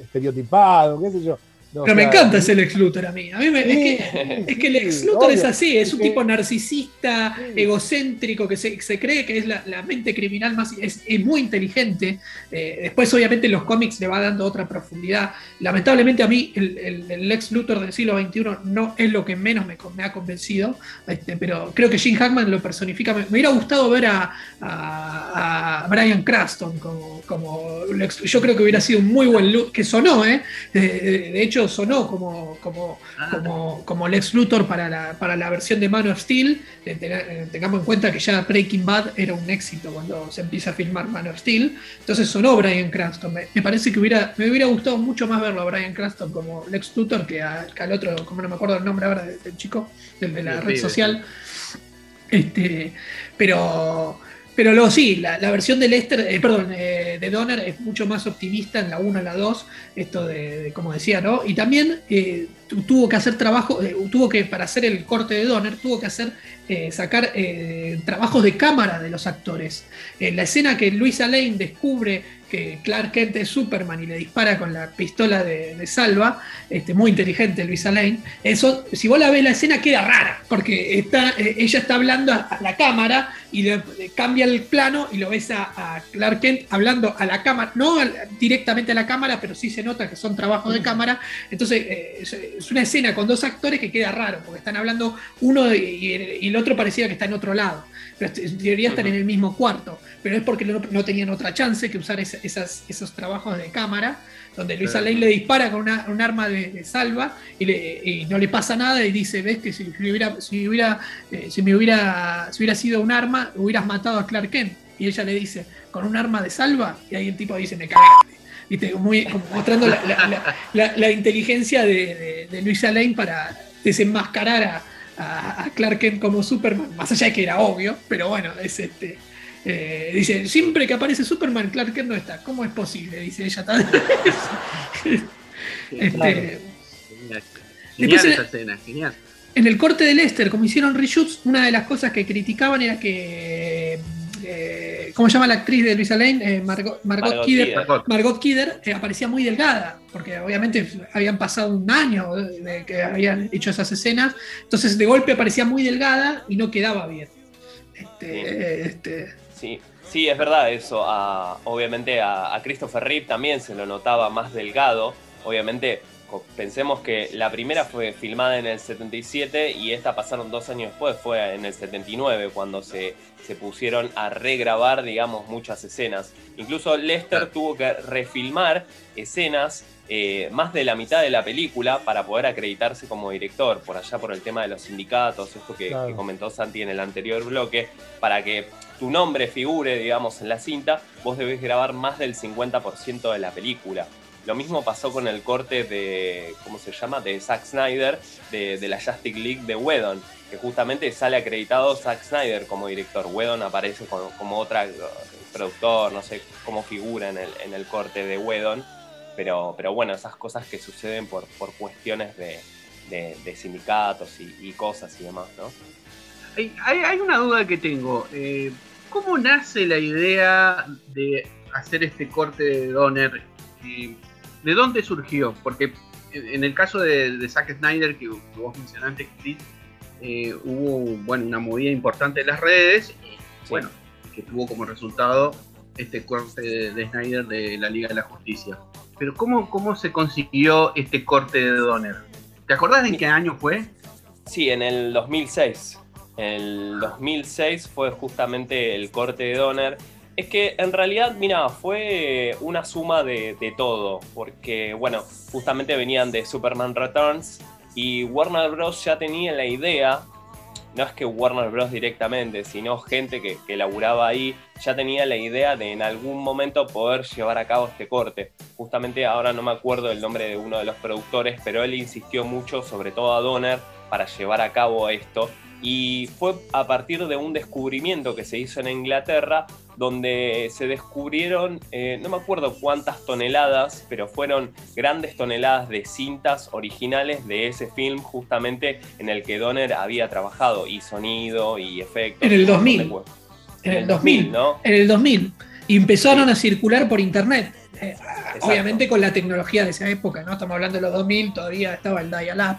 estereotipado, qué sé yo. No, Pero me encanta ese Lex Luthor a mí. A mí me- es Sí, que, es que el ex sí, Luthor es así, es un tipo narcisista, Sí. egocéntrico, que se, se cree que es la, la mente criminal más. Es, es muy inteligente. Eh, después, obviamente, en los cómics le va dando otra profundidad. Lamentablemente, a mí, el, el, el Lex Luthor del siglo XXI no es lo que menos me, ha convencido. Este, pero creo que Jim Hackman lo personifica. Me, me hubiera gustado ver a, a, a Brian Cranston como, como Lex Yo creo que hubiera sido un muy buen look, que sonó, ¿eh? De, de- de hecho, sonó como, como, Ah. como, como Lex Luthor para la, para la versión de Man of Steel. Eh, eh, Tengamos en cuenta que ya Breaking Bad era un éxito cuando se empieza a filmar Man of Steel. Entonces sonó Brian Cranston. Me, me parece que hubiera, me hubiera gustado mucho más verlo a Brian Cranston como Lex Luthor que, a- que al otro, como no me acuerdo el nombre ahora del, del chico, del de la Sí, red sí, social. Este, pero, pero luego sí, la, la versión de Lester, eh, perdón, eh, de Donner es mucho más optimista en la 1 en la 2, esto de, como decía, ¿no? Y también eh, tu- tuvo que hacer trabajo, eh, tuvo que, para hacer el corte de Donner, tuvo que hacer, eh, sacar eh, trabajos de cámara de los actores. La escena que Luisa Lane descubre que Clark Kent es Superman y le dispara con la pistola de, de salva, este, muy inteligente Luisa Lane, eso, si vos la ves la escena queda rara, porque está, eh, ella está hablando a, a la cámara y le, cambia el plano y lo ves a, a Clark Kent hablando a la cámara, no directamente a la cámara, pero sí se nota que son trabajos de cámara. Entonces eh, es, es una escena con dos actores que queda raro, porque están hablando uno y, y- y el otro parecía que está en otro lado. Pero en teoría están en el mismo cuarto, pero es porque no, no tenían otra chance que usar esa- esas- esos trabajos de cámara donde Luisa Claro. Lane le dispara con una- un arma de, de salva y, le- y no le pasa nada y dice, ves que si, hubiera, si, hubiera, eh, si me hubiera, si hubiera sido un arma, hubieras matado a Clark Kent. Y ella le dice, con un arma de salva, y ahí el tipo dice, me cagaste. ¿Viste? Muy, como mostrando la, la- la- la- inteligencia de, de- de Luisa Lane para desenmascarar a, a- a Clark Kent como Superman, más allá de que era obvio, pero bueno, es este. eh, dice, siempre que aparece Superman, Clark Kent no está. ¿Cómo es posible? Dice ella. Este, Claro. Genial, Después Genial en- esa escena, genial. en el corte de Lester, como hicieron reshoots, una de las cosas que criticaban era que. Eh, ¿Cómo se llama la actriz de Luisa Lane? Eh, Margot, Margot Margot Kidder. Kidder. Margot. Kidder eh, aparecía muy delgada, porque obviamente habían pasado un año de que habían hecho esas escenas, entonces de golpe aparecía muy delgada y no quedaba bien. Este, este, Sí, sí, es verdad eso. A- obviamente a, a Christopher Reeve también se lo notaba más delgado. Obviamente pensemos que la primera fue filmada en el 77 y esta pasaron dos años después, fue en el 79 cuando se, se pusieron a regrabar, digamos, muchas escenas. Incluso Lester tuvo que refilmar escenas eh, más de la mitad de la película para poder acreditarse como director, por allá por el tema de los sindicatos, esto que, Claro. que comentó Santi en el anterior bloque, para que tu nombre figure, digamos, en la cinta, vos debés grabar más del 50% de la película. Lo mismo pasó con el corte de, ¿cómo se llama? De Zack Snyder, de, de la Justice League de Whedon, que justamente sale acreditado Zack Snyder como director. Whedon aparece como, como otra eh, productor, no sé cómo figura en el, en el corte de Whedon, pero, pero bueno, esas cosas que suceden por, por cuestiones de, sindicatos y, cosas y demás, ¿no? Hay, hay- hay una duda que tengo. eh, ¿Cómo nace la idea de hacer este corte de Donner? eh, ¿de dónde surgió? Porque en el caso de, de Zack Snyder, que, que vos mencionaste, Chris, eh, hubo bueno, una movida importante en las redes, y, bueno, que tuvo como resultado este corte de, de Snyder de la Liga de la Justicia. Pero ¿cómo, cómo se consiguió este corte de Donner? ¿Te acordás de en qué año fue? Sí, en el 2006. En el 2006 fue justamente el corte de Donner. Es que en realidad, mira, fue una suma de, de todo, porque, bueno, justamente venían de Superman Returns y Warner Bros. ya tenía la idea, no es que Warner Bros. directamente, sino gente que, que laburaba ahí, ya tenía la idea de en algún momento poder llevar a cabo este corte. Justamente ahora no me acuerdo el nombre de uno de los productores, pero él insistió mucho, sobre todo a Donner, para llevar a cabo esto. Y fue a partir de un descubrimiento que se hizo en Inglaterra, donde se descubrieron, eh, no me acuerdo cuántas toneladas, pero fueron grandes toneladas de cintas originales de ese film, justamente en el que Donner había trabajado, y sonido, y efectos. En el un montón de 2000. cosas. En el 2000, ¿no? En el 2000. Y empezaron a circular por internet. Eh, obviamente con la tecnología de esa época, ¿no? Estamos hablando de los 2000, todavía estaba el dial-up,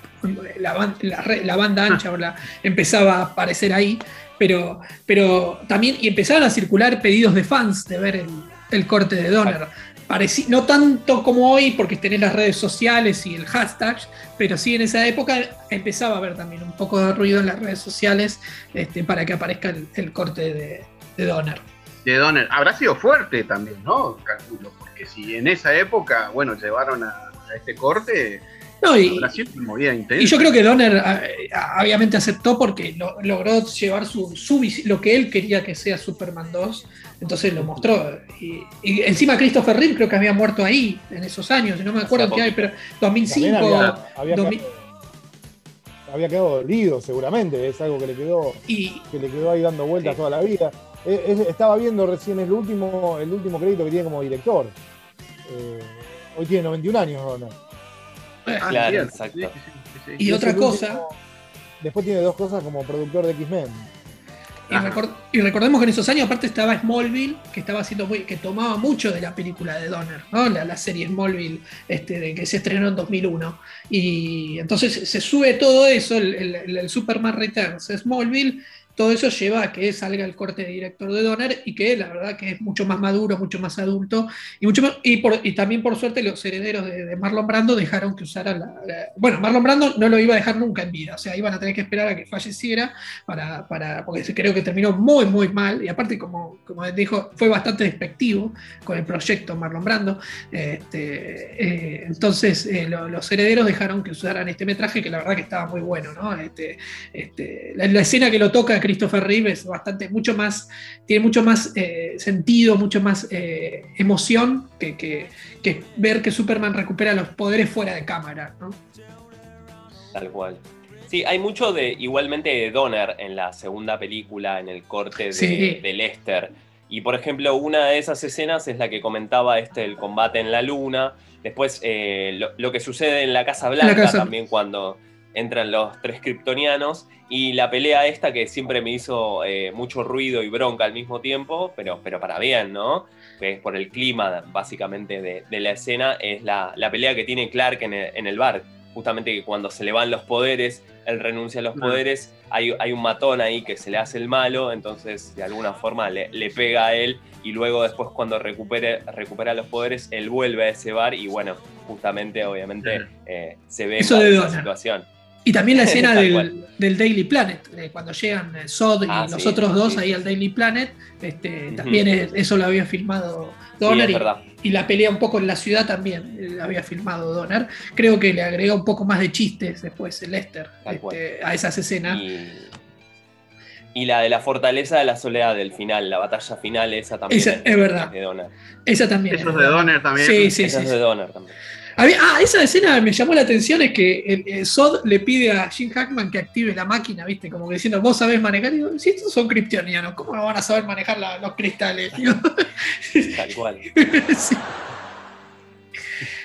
la, banda ancha o la- empezaba a aparecer ahí, pero, pero también y empezaron a circular pedidos de fans de ver el, el corte de Donner. Pareci- no tanto como hoy, porque tenés las redes sociales y el hashtag, pero sí en esa época empezaba a haber también un poco de ruido en las redes sociales este, para que aparezca el, el corte de, de Donner. De Donner. Habrá sido fuerte también, ¿no? Calculo, porque si en esa época, bueno, llevaron a, a este corte, No, y, habrá sido una movida intensa. y yo creo que Donner eh, obviamente aceptó porque lo- logró llevar su, su lo que él quería que sea Superman 2, entonces lo mostró. Y, y encima Christopher Reeve creo que había muerto ahí en esos años, no me acuerdo qué año, pero 2005, También había, había 2000 quedado, había quedado dolido, seguramente. Es algo que le quedó, y que le quedó ahí dando vueltas Sí. toda la vida. Es- estaba viendo recién el último, el último crédito que tiene como director. Eh, hoy tiene 91 años, ¿o no? Ah, Claro, exacto. Sí, sí. Y otra cosa- último- después tiene dos cosas como productor de X-Men. Y, Ajá. record- y recordemos que en esos años aparte estaba Smallville, que estaba haciendo muy, que tomaba mucho de la película de Donner, ¿no? la, la serie Smallville este, de, que se estrenó en 2001. Y entonces se sube todo eso, el, el- el Superman Returns, Smallville, todo eso lleva a que salga el corte de director de Donner y que la verdad que es mucho más maduro, mucho más adulto y mucho más, y, también por suerte los herederos de, Marlon Brando dejaron que usara la, bueno Marlon Brando no lo iba a dejar nunca en vida, o sea iban a tener que esperar a que falleciera para, para porque creo que terminó muy muy mal y aparte como, como dijo fue bastante despectivo con el proyecto Marlon Brando este, eh, entonces eh, lo- los herederos dejaron que usaran este metraje que la verdad que estaba muy bueno ¿no? este, este, la, la escena que lo toca Christopher Reeve es bastante mucho más tiene mucho más eh, sentido mucho más eh, emoción que, que- que ver que Superman recupera los poderes fuera de cámara ¿no? Tal cual. Sí, hay mucho de igualmente de Donner en la segunda película, en el corte de, Sí. de Lester. Y por ejemplo, una de esas escenas es la que comentaba este, el combate en la luna. Después, eh, lo, lo que sucede en la Casa Blanca Casa- también cuando entran los tres kryptonianos. Y la pelea esta que siempre me hizo eh, mucho ruido y bronca al mismo tiempo, pero, pero para bien, ¿no? Que es por el clima básicamente de, de la escena, es la, la pelea que tiene Clark en el, en el bar justamente que cuando se le van los poderes, él renuncia a los Ah. poderes, hay, hay un matón ahí que se le hace el malo, entonces de alguna forma le, le pega a él y luego después cuando recupere, recupera los poderes, él vuelve a ese bar y bueno, justamente obviamente Claro. eh, se ve Eso en esa situación. Y también la escena del, Daily Planet, de cuando llegan eh, Sod y Ah, los sí, otros dos sí, ahí sí, al. Daily Planet, este, también es- eso lo había filmado Donner y, la pelea un poco en la ciudad también eh, la había filmado Donner. Creo que le agregó un poco más de chistes después el Lester este, a esas escenas. Y, y la de la fortaleza de la soledad del final, la batalla final, esa también Esa es verdad. de Donner. Esa también. Eso es de Donner también. Sí, sí, esa sí. es de Donner también. Ah, esa escena me llamó la atención, es que el, el Sod le pide a Jim Hackman que active la máquina, ¿viste? Como que diciendo, vos sabés manejar. Y digo, si estos son kryptonianos, ¿cómo no van a saber manejar la- los cristales? Digo, Tal cual. sí.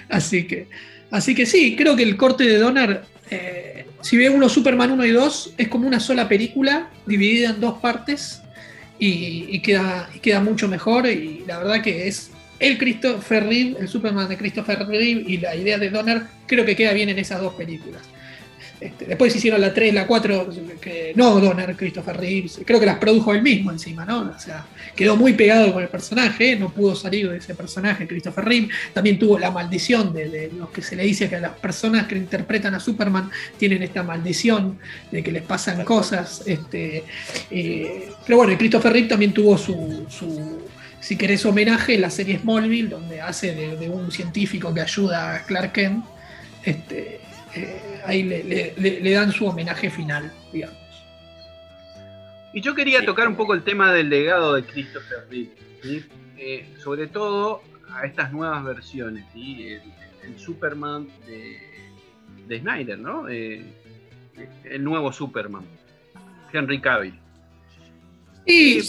Así que, así que sí, creo que el corte de Donner, eh, si ve uno Superman 1 y 2, es como una sola película dividida en dos partes y, y queda, y queda mucho mejor. Y la verdad que es el Christopher Reeve, el Superman de Christopher Reeve y la idea de Donner creo que queda bien en esas dos películas. Este, después hicieron la 3, la 4, que no Donner, Christopher Reeves, creo que las produjo él mismo encima, ¿no? O sea, quedó muy pegado con el personaje, no pudo salir de ese personaje, Christopher Reeve. También tuvo la maldición de, de lo que se le dice que las personas que interpretan a Superman tienen esta maldición de que les pasan cosas. Este, eh, pero bueno, Christopher Reeve también tuvo su, si querés, homenaje en la serie Smallville, donde hace de, de un científico que ayuda a Clark Kent. Este, eh, ahí le, le- le- le dan su homenaje final, digamos. Y yo quería Sí. tocar un poco el tema del legado de Christopher Reeve, ¿sí? Eh, sobre todo a estas nuevas versiones, ¿sí? el, el Superman de, de Snyder, ¿no? Eh, el nuevo Superman, Henry Cavill. Y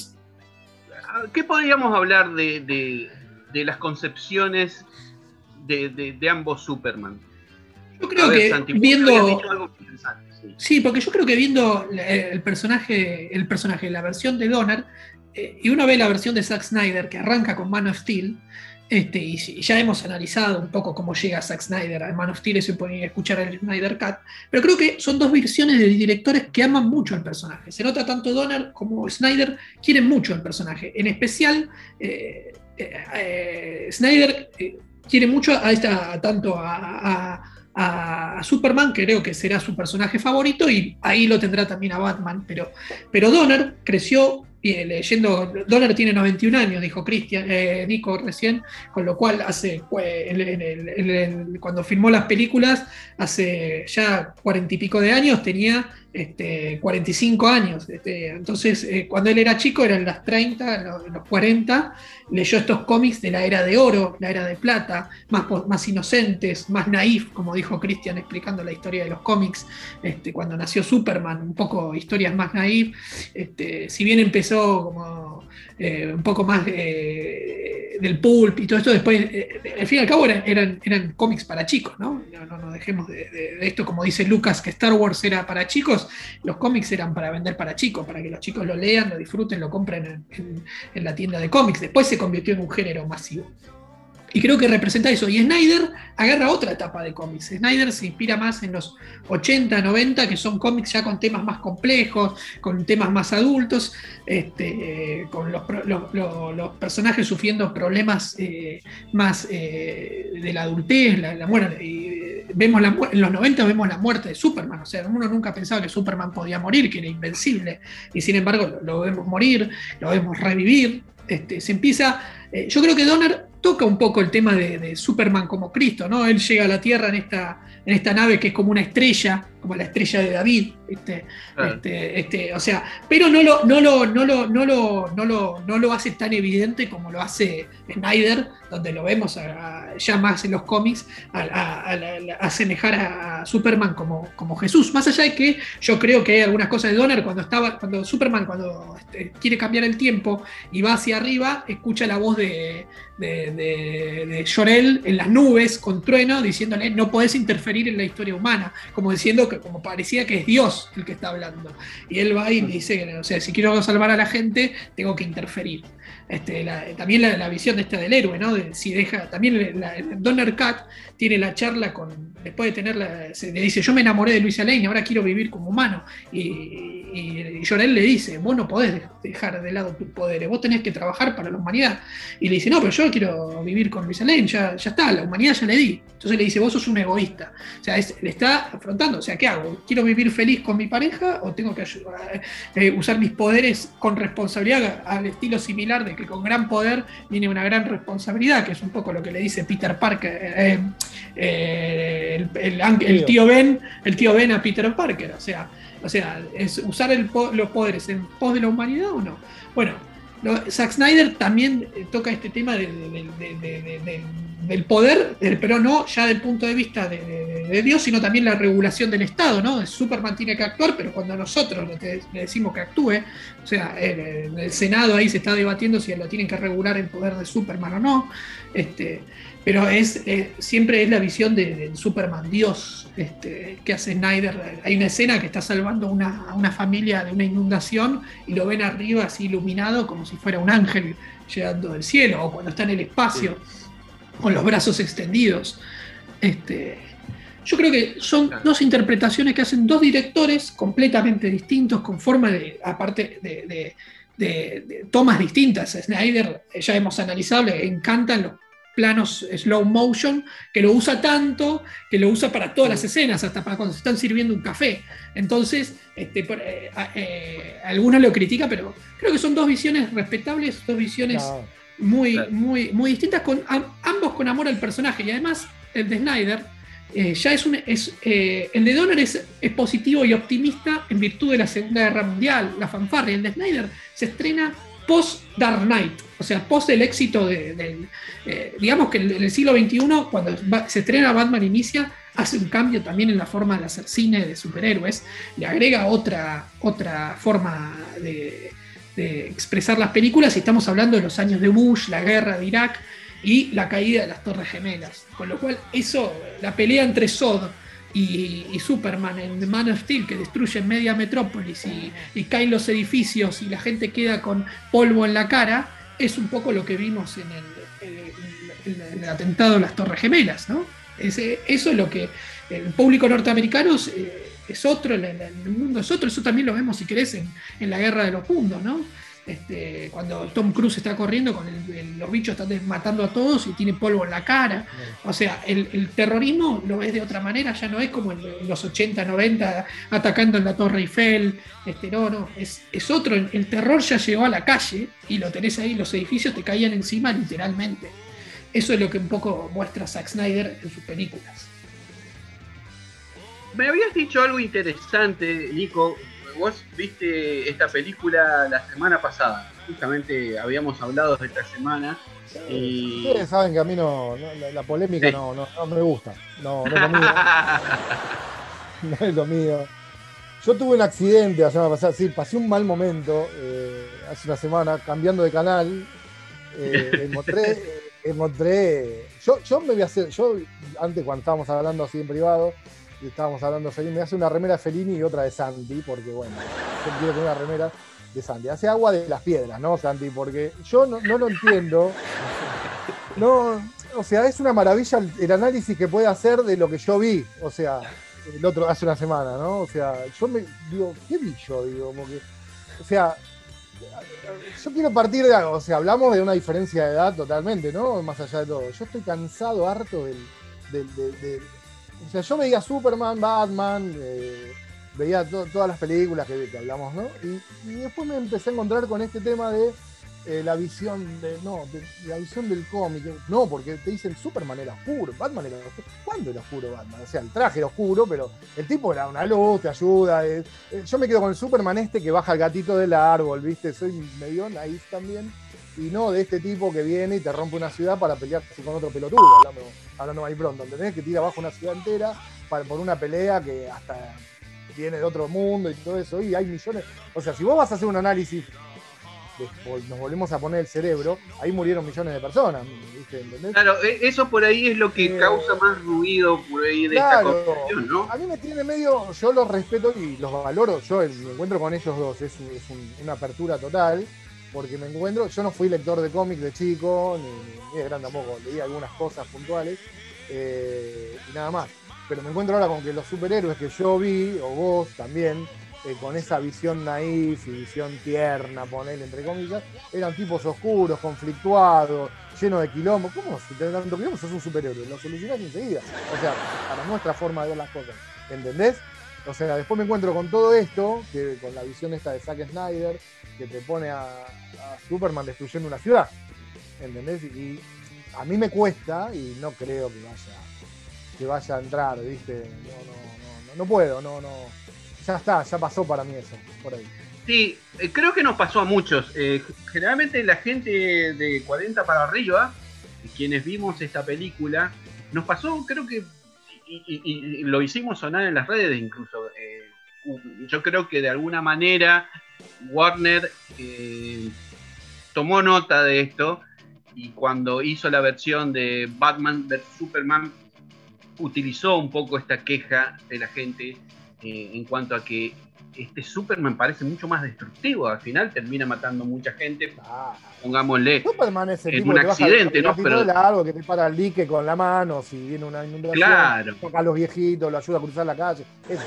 ¿Qué podríamos hablar de, de- de las concepciones de, de- ambos Superman? yo creo ver, que Santi, viendo. algo sí. Sí, porque yo creo que viendo el personaje, el personaje, la versión de Donner, eh, y uno ve la versión de Zack Snyder que arranca con Man of Steel, este, y, ya hemos analizado un poco cómo llega Zack Snyder a Man of Steel y se puede escuchar el Snyder Cut, pero creo que son dos versiones de directores que aman mucho al personaje. Se nota tanto Donner como Snyder quieren mucho al personaje. En especial, eh, eh, Snyder eh, quiere mucho a esta, tanto a, a- a- Superman, que creo que será su personaje favorito, y ahí lo tendrá también a Batman. Pero, pero Donner creció leyendo. Donner tiene 91 años, dijo Cristian, eh, Nico recién, con lo cual hace cuando filmó las películas, hace ya cuarenta y pico de años, tenía este, 45 años. Este, entonces, eh, cuando él era chico, eran las 30, en los, en los 40, leyó estos cómics de la era de oro, la era de plata, más, más inocentes, más naif, como dijo Christian explicando la historia de los cómics, este, cuando nació Superman, un poco historias más naif. Este, si bien empezó como eh, un poco más del pulp y todo esto, después, eh, al fin y al cabo, eran, eran, cómics para chicos, ¿no? No, no dejemos de, de- de esto, como dice Lucas, que Star Wars era para chicos, los cómics eran para vender para chicos, para que los chicos lo lean, lo disfruten, lo compren en, en- en la tienda de cómics. Después se convirtió en un género masivo. Y creo que representa eso. Y Snyder agarra otra etapa de cómics. Snyder se inspira más en los 80, 90, que son cómics ya con temas más complejos, con temas más adultos, este, eh, con los, personajes sufriendo problemas eh, más eh, de la adultez, la, muerte. Vemos en los 90 vemos la muerte de Superman. O sea, uno nunca pensaba que Superman podía morir, que era invencible. Y sin embargo, lo, vemos morir, lo vemos revivir. Este, se empieza. yo creo que Donner toca un poco el tema de, de Superman como Cristo, ¿no? Él llega a la Tierra en esta, en esta nave que es como una estrella, como la estrella de David. Claro. Este, este, o sea, pero no lo, no lo, no lo, no lo, no lo, no lo hace tan evidente como lo hace Snyder, donde lo vemos a- a- ya más en los cómics, a, asemejar a Superman como, como Jesús. Más allá de que yo creo que hay algunas cosas de Donner cuando estaba, cuando Superman cuando este, quiere cambiar el tiempo y va hacia arriba, escucha la voz de, de, de, de Jor-El en las nubes con trueno diciéndole no podés interferir en la historia humana, como diciendo que como parecía que es Dios el que está hablando. Y él va y le dice, o sea, si quiero salvar a la gente, tengo que interferir. Este, la- también la, visión de esta del héroe, ¿no? De si deja, también la, Donner Cat tiene la charla con, después de tenerla, se le dice, yo me enamoré de Luisa Lane, ahora quiero vivir como humano. Y, y, Jor-El le dice, vos no podés de- dejar de lado tus poderes, vos tenés que trabajar para la humanidad. Y le dice, no, pero yo quiero vivir con Luisa Lane, ya, ya está, la humanidad ya le di. Entonces le dice, vos sos un egoísta. O sea, es- le está afrontando, o sea, ¿qué hago? ¿Quiero vivir feliz con mi pareja o tengo que ayudar- eh, usar mis poderes con responsabilidad al estilo similar de que con gran poder viene una gran responsabilidad, que es un poco lo que le dice Peter Parker, eh, eh, el, el tío Ben, el tío Ben a Peter Parker, o sea, o sea, es usar el los poderes en pos de la humanidad o no. Bueno, lo- Zack Snyder también eh, toca este tema de- de- de- de- de- de- de- del poder, eh, pero no ya del punto de vista de, de- de Dios, sino también la regulación del Estado, ¿no? Superman tiene que actuar, pero cuando nosotros le, decimos que actúe, o sea, el, Senado ahí se está debatiendo si lo tienen que regular el poder de Superman o no, este, pero es eh, siempre es la visión de- del Superman Dios este, que hace Snyder. Hay una escena que está salvando una, a una familia de una inundación y lo ven arriba así iluminado como si fuera un ángel llegando del cielo, o cuando está en el espacio, con los brazos extendidos. Este, yo creo que son dos interpretaciones que hacen dos directores completamente distintos, con forma de, aparte de, de- de- de tomas distintas. Snyder, eh, ya hemos analizado, le encantan los planos slow motion, que lo usa tanto, que lo usa para todas las escenas, hasta para cuando se están sirviendo un café. Entonces, este, eh, a- eh, algunos lo critican, pero creo que son dos visiones respetables, dos visiones No, muy, Claro. muy, muy distintas, con, am- ambos con amor al personaje. Y además, el de Snyder eh, ya es un. Es, eh, el de Donner es, es positivo y optimista en virtud de la Segunda Guerra Mundial, la fanfarria. El de Snyder se estrena post Dark Knight, o sea, post el éxito de- del. eh, digamos que en el siglo XXI, cuando va- se estrena Batman Inicia, hace un cambio también en la forma de hacer cine de superhéroes, le agrega otra, otra forma de, expresar las películas y estamos hablando de los años de Bush, la guerra de Irak y la caída de las Torres Gemelas. Con lo cual, eso, la pelea entre Zod y, Superman en The Man of Steel, que destruyen media metrópolis y, caen los edificios y la gente queda con polvo en la cara, es un poco lo que vimos en el, en- en- en el atentado de las Torres Gemelas, ¿no? Eso es lo que el público norteamericano es otro, el, mundo es otro, eso también lo vemos si querés en, en la guerra de los mundos, ¿no? Este, cuando Tom Cruise está corriendo con el- el- los bichos están matando a todos y tiene polvo en la cara. O sea, el, el terrorismo lo ves de otra manera, ya no es como en, los 80, 90, atacando en la Torre Eiffel. Este, no, no, es, es otro. El, el terror ya llegó a la calle y lo tenés ahí, los edificios te caían encima literalmente. Eso es lo que un poco muestra Zack Snyder en sus películas. Me habías dicho algo interesante, Nico. Vos viste esta película la semana pasada. Justamente habíamos hablado de esta semana. Y... Ustedes saben que a mí no, no- la, la polémica Sí. no, no, no me gusta. No, no es lo mío. no es lo mío. Yo tuve un accidente la semana pasada, sí, pasé un mal momento eh, hace una semana cambiando de canal. Eh, encontré, encontré- yo, yo me voy a hacer, yo antes cuando estábamos hablando así en privado, estábamos hablando de Fellini, me hacer una remera de Fellini y otra de Santi, porque bueno, yo quiero tener una remera de Santi. Hace agua de las piedras, ¿no, Santi? Porque yo no, no lo entiendo. No, o sea, es una maravilla el, análisis que puede hacer de lo que yo vi. O sea, el otro hace una semana, ¿no? O sea, yo me digo, ¿qué vi yo? Digo, o sea, yo quiero partir de algo, o sea, hablamos de una diferencia de edad totalmente, ¿no? Más allá de todo. Yo estoy cansado, harto del- o sea, yo veía Superman, Batman, eh, veía to- todas las películas que, que hablamos, ¿no? Y, y después me empecé a encontrar con este tema de eh, la visión de, no, de, la visión del cómic. No, porque te dicen Superman era oscuro, Batman era oscuro. ¿Cuándo era oscuro Batman? O sea, el traje era oscuro, pero el tipo era una luz, te ayuda. eh, eh, yo me quedo con el Superman este que baja el gatito del árbol, ¿viste? Soy medio naif también. Y no de este tipo que viene y te rompe una ciudad para pelearse con otro pelotudo, hablando, hablando ahí pronto, ¿entendés? Que tira abajo una ciudad entera para, por una pelea que hasta viene de otro mundo y todo eso. Y hay millones. O sea, si vos vas a hacer un análisis, de- nos volvemos a poner el cerebro, ahí murieron millones de personas, ¿viste? ¿entendés? Claro, e- eso por ahí es lo que Eh, causa más ruido por ahí de Claro. esta ¿no? A mí me tiene medio, yo los respeto y los valoro, yo el- me encuentro con ellos dos, es, es un- una apertura total, porque me encuentro, yo no fui lector de cómics de chico, ni, ni de gran tampoco, leí algunas cosas puntuales eh, y nada más. Pero me encuentro ahora con que los superhéroes que yo vi, o vos también, eh, con esa visión naif y visión tierna, poner entre comillas, eran tipos oscuros, conflictuados, llenos de quilombo. ¿Cómo si tenés tanto quilombo sos un superhéroe? Lo solucionás enseguida. O sea, para nuestra forma de ver las cosas. ¿Entendés? O sea, después me encuentro con todo esto, que con la visión esta de Zack Snyder, que te pone a, Superman destruyendo una ciudad. ¿Entendés? Y, a mí me cuesta y no creo que vaya, que vaya a entrar, ¿viste? No, no, no, no, puedo, no, no. Ya está, ya pasó para mí eso. Sí, eh, creo que nos pasó a muchos. Eh, generalmente la gente de 40 para arriba, quienes vimos esta película, nos pasó, creo que, y, y- y lo hicimos sonar en las redes incluso. eh, yo creo que de alguna manera Warner eh, tomó nota de esto y cuando hizo la versión de Batman vs. Superman utilizó un poco esta queja de la gente eh, en cuanto a que este Superman parece mucho más destructivo. Al final termina matando mucha gente. Ah, Pongámosle. Superman es el tipo un que baja accidente, el ¿no? Pero- de largo, que te para el dique con la mano, si viene una inundación, Claro. toca a los viejitos, lo ayuda a cruzar la calle. Eso.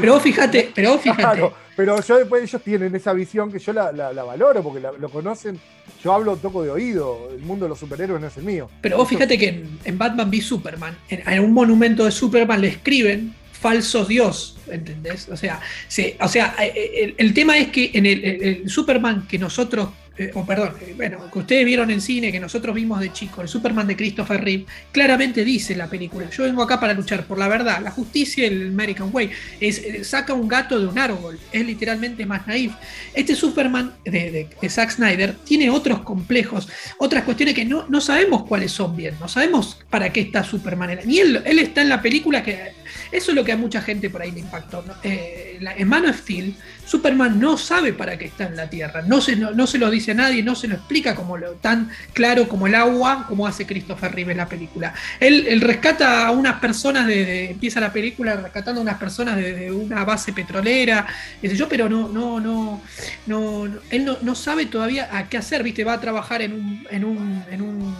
Pero vos fíjate, pero vos fíjate. Claro, pero yo después ellos tienen esa visión que yo la, la- la valoro porque la- lo conocen. Yo hablo toco de oído, el mundo de los superhéroes no es el mío. Pero vos fíjate que en, en Batman v Superman, en, en un monumento de Superman le escriben falso Dios, ¿entendés? O sea, se- o sea eh, el, el tema es que en el, Superman que nosotros, eh, o perdón, eh, bueno, que ustedes vieron en cine, que nosotros vimos de chico, el Superman de Christopher Reeve, claramente dice en la película, yo vengo acá para luchar por la verdad, la justicia y el American Way, es, eh, saca un gato de un árbol, es literalmente más naif. Este Superman de, Zack Snyder tiene otros complejos, otras cuestiones que no, no sabemos cuáles son bien, no sabemos para qué está Superman. Ni él, él está en la película que... Eso es lo que a mucha gente por ahí le impactó. ¿no? Eh, en Man of Steel, Superman no sabe para qué está en la Tierra, no se, no, no se lo dice a nadie, no se lo explica como lo, tan claro como el agua, como hace Christopher Reeve en la película. Él, rescata a unas personas, de, empieza la película rescatando a unas personas de, una base petrolera, sé yo, pero no, no, no, no, no- él no, no sabe todavía a qué hacer, ¿viste? Va a trabajar en un, en un, en un,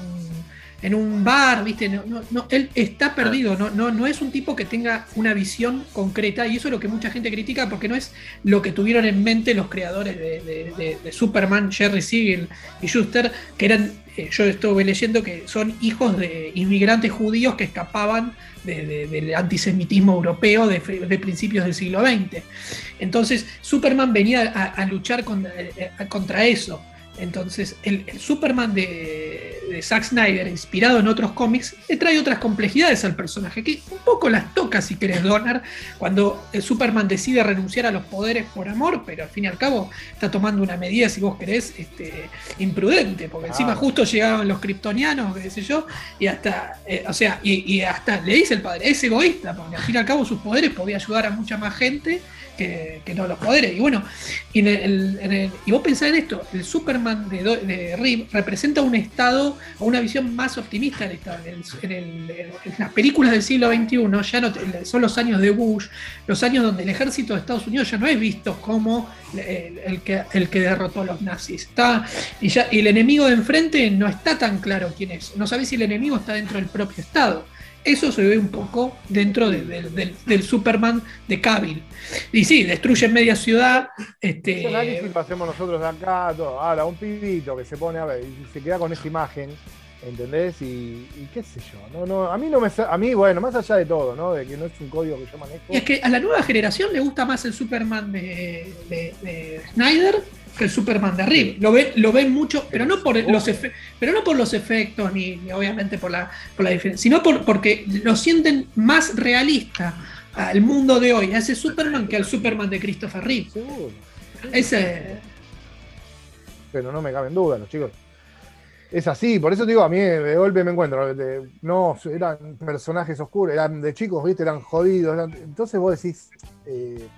en un bar, ¿viste? No, no, no, él está perdido, no, no, no es un tipo que tenga una visión concreta y eso es lo que mucha gente critica porque no es lo que tuvieron en mente los creadores de, de- de- de Superman, Jerry Siegel y Schuster, que eran, eh, yo estuve leyendo que son hijos de inmigrantes judíos que escapaban de- de- del antisemitismo europeo de, principios del siglo XX. Entonces, Superman venía a, a luchar eh, eh, contra eso. Entonces, el, el Superman de, de Zack Snyder, inspirado en otros cómics, le trae otras complejidades al personaje, que un poco las toca, si querés, Donner, cuando Superman decide renunciar a los poderes por amor, pero al fin y al cabo está tomando una medida, si vos querés, este, imprudente, porque encima justo llegaban los kryptonianos, qué sé yo, y hasta, eh, o sea, y, y hasta le dice el padre, es egoísta, porque al fin y al cabo sus poderes podía ayudar a mucha más gente que, que no los poderes. Y bueno, y, en el- en el- y vos pensás en esto, el Superman de, de Reeve representa un estado o una visión más optimista del estado. En, las películas del siglo XXI ya no son los años de Bush, los años donde el ejército de Estados Unidos ya no es visto como el, el que, el que derrotó a los nazis. Está, y, ya, y el enemigo de enfrente no está tan claro quién es. No sabés si el enemigo está dentro del propio Estado. Eso se ve un poco dentro de- del- Superman de Cavill. Y sí, destruye media ciudad. Este, análisis lo hacemos nosotros de acá, todo. Ahora, un pibito que se pone a ver y se queda con esa imagen, ¿entendés? Y, y qué sé yo. No, no, a mí no me a mí, bueno, más allá de todo, ¿no? De que no es un código que yo manejo. y es que a la nueva generación le gusta más el Superman de, de- de Snyder que el Superman de Reeve. Lo ven, lo ven mucho, pero no por los efe- pero no por los efectos, ni, ni obviamente por la, por la diferencia, sino por, porque lo sienten más realista al mundo de hoy, a ese Superman que al Superman de Christopher Reeve. Ese, Pero no me cabe en duda, los chicos. Es así, por eso te digo, a mí de golpe me encuentro. de- no, eran personajes oscuros, eran de chicos, ¿viste? Eran jodidos. eran- entonces vos decís, eh,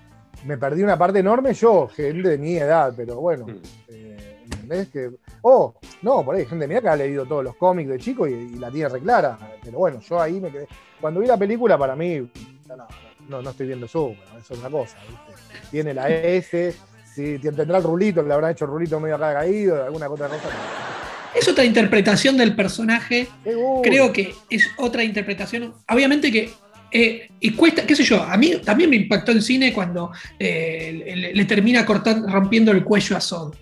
me perdí una parte enorme yo, gente de mi edad, pero bueno. Mm. eh, ¿Entendés? Que, oh, no, por ahí, gente de mi edad que ha leído todos los cómics de chico y, y la tiene reclara. Pero bueno, yo ahí me quedé. Cuando vi la película, para mí, no, no, no, estoy viendo Super, eso es una cosa, ¿viste? Tiene la S, sí, tendrá el rulito, le habrán hecho el rulito medio acá caído, alguna otra cosa. es otra interpretación del personaje creo que es otra interpretación. Obviamente que. Eh, y cuesta, qué sé yo, a mí también me impactó en cine cuando eh, le, termina cortando, rompiendo el cuello a Zod.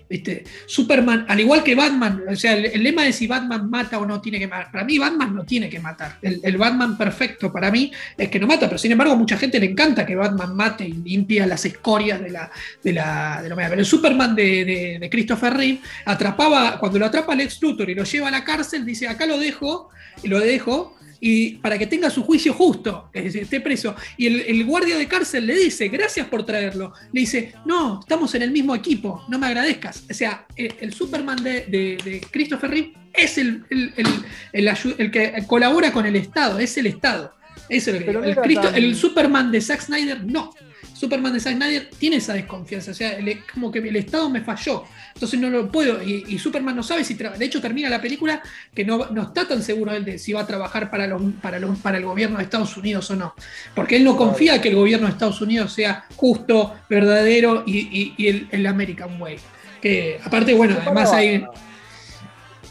Superman, al igual que Batman, o sea, el, lema de si Batman mata o no tiene que matar. Para mí, Batman no tiene que matar. El, Batman perfecto para mí es que no mata, pero sin embargo, mucha gente le encanta que Batman mate y limpia las escorias de la, de la, de la. Pero el Superman de, de- de Christopher Reeve atrapaba, cuando lo atrapa Lex Luthor y lo lleva a la cárcel, dice, acá lo dejo, y lo dejo, y para que tenga su juicio justo, que esté preso. Y el, el guardia de cárcel le dice, gracias por traerlo. Le dice, no, estamos en el mismo equipo, no me agradezcas. O sea, el, el Superman de, de- de Christopher Reeve es el, el- que colabora con el Estado, es el Estado. Eso es lo que Pero digo. el Superman de Zack Snyder, no. Superman de Zack Snyder tiene esa desconfianza, o sea, el- como que el Estado me falló, entonces no lo puedo, y, y Superman no sabe si, tra- de hecho termina la película que no, no está tan seguro él de si va a trabajar para, los, para, los, para el gobierno de Estados Unidos o no, porque él no confía que el gobierno de Estados Unidos sea justo, verdadero y, y- y el, el American Way. Que aparte, bueno, además hay...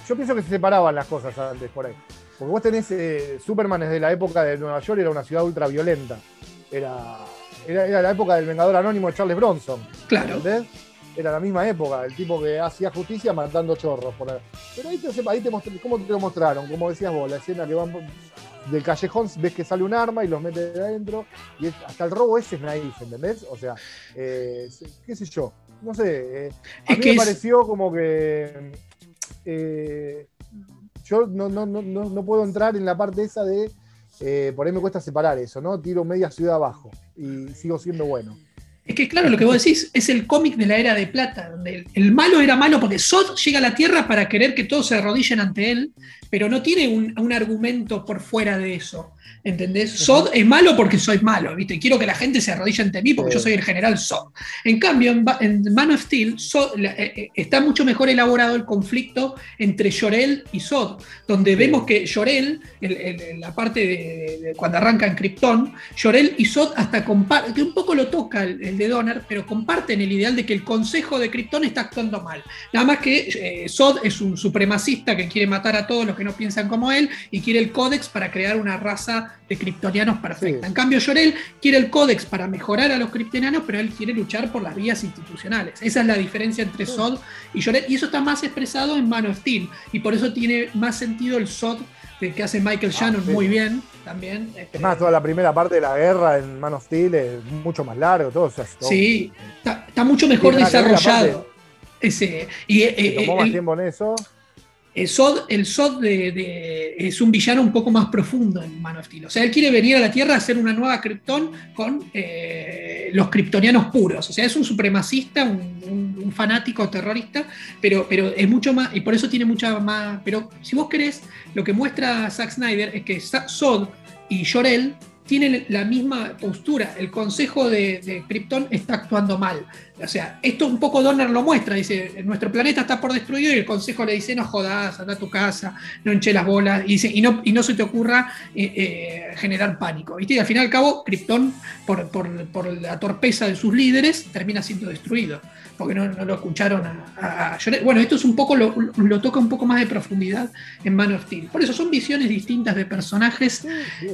Yo pienso que se separaban las cosas antes por ahí. Porque vos tenés eh, Superman desde la época de Nueva York, era una ciudad ultra violenta. Era, era, era la época del Vengador Anónimo de Charles Bronson. Claro. ¿Entendés? Era la misma época, el tipo que hacía justicia matando chorros. Por ahí. Pero ahí te, ahí te mostré- ¿cómo te lo mostraron? Como decías vos, la escena que van del callejón, ves que sale un arma y los mete de adentro. Y es- hasta el robo ese es naif, ¿entendés? O sea, eh, qué sé yo. No sé. eh, a mí me es- pareció como que. eh, yo no, no, no, no puedo entrar en la parte esa de. Eh, por ahí me cuesta separar eso, ¿no? Tiro media ciudad abajo y sigo siendo bueno. Es que claro, lo que vos decís es el cómic de la era de plata, donde el, malo era malo porque Sod llega a la Tierra para querer que todos se arrodillen ante él, pero no tiene un argumento por fuera de eso. ¿Entendés? Sod es malo porque soy malo, ¿viste? Quiero que la gente se arrodille ante mí porque Sí. yo soy el general Sod. En cambio, en, Man of Steel Zod- eh, eh, está mucho mejor elaborado el conflicto entre Llorel y Sod, donde vemos que Llorel, el- el- el- la parte de, de cuando arranca en Krypton, Llorel y Sod hasta comparten, que un poco lo toca el, el de Donner, pero comparten el ideal de que el consejo de Krypton está actuando mal. Nada más que eh, Sod es un supremacista que quiere matar a todos los que no piensan como él y quiere el códex para crear una raza de kryptonianos perfecta. Sí. En cambio, Llorel quiere el códex para mejorar a los kryptonianos, pero él quiere luchar por las vías institucionales. Esa es la diferencia entre Sod y Llorel, y eso está más expresado en Man of Steel, y por eso tiene más sentido el Sod que hace Michael Shannon Ah, sí. muy bien también. este, Es más, toda la primera parte de la guerra en Man of Steel es mucho más largo, todo. o sea, es todo- Sí, está, está mucho mejor desarrollado. Ese, y eh, se eh, tomó más el- tiempo en eso. El Sod, es un villano un poco más profundo en Man of Steel. O sea, él quiere venir a la Tierra a hacer una nueva Krypton con eh, los kryptonianos puros. O sea, es un supremacista, un, fanático terrorista, pero, pero es mucho más, y por eso tiene mucha más. Pero si vos querés, lo que muestra Zack Snyder es que Sod y Jor-El tienen la misma postura. El consejo de, de Krypton está actuando mal. O sea, esto un poco Donner lo muestra. Dice, nuestro planeta está por destruido y el consejo le dice, no jodas, anda a tu casa, no enche las bolas. Y, dice, y, no, y no se te ocurra eh, eh, generar pánico. ¿viste? Y al fin y al cabo, Krypton, por, por, por la torpeza de sus líderes, termina siendo destruido. Porque no, no lo escucharon a, a-. Bueno, esto es un poco, lo, lo toca un poco más de profundidad en Man of Steel. Por eso son visiones distintas de personajes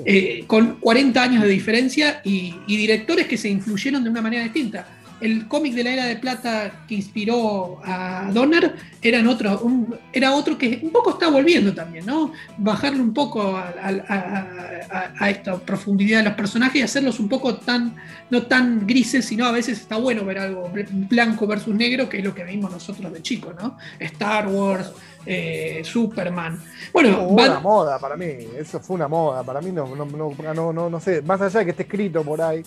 eh, con 40 años de diferencia y, y directores que se influyeron de una manera distinta. El cómic de la era de plata que inspiró a Donner eran otro, un- era otro que un poco está volviendo también, ¿no? Bajarle un poco a, a- a- a- a esta profundidad de los personajes y hacerlos un poco tan, no tan grises, sino a veces está bueno ver algo bl- blanco versus negro, que es lo que vimos nosotros de chicos, ¿no? Star Wars, eh, Superman. Bueno, Hubo una moda para mí, eso fue una moda. Para mí no, no, no, no, no- no sé, más allá de que esté escrito por ahí.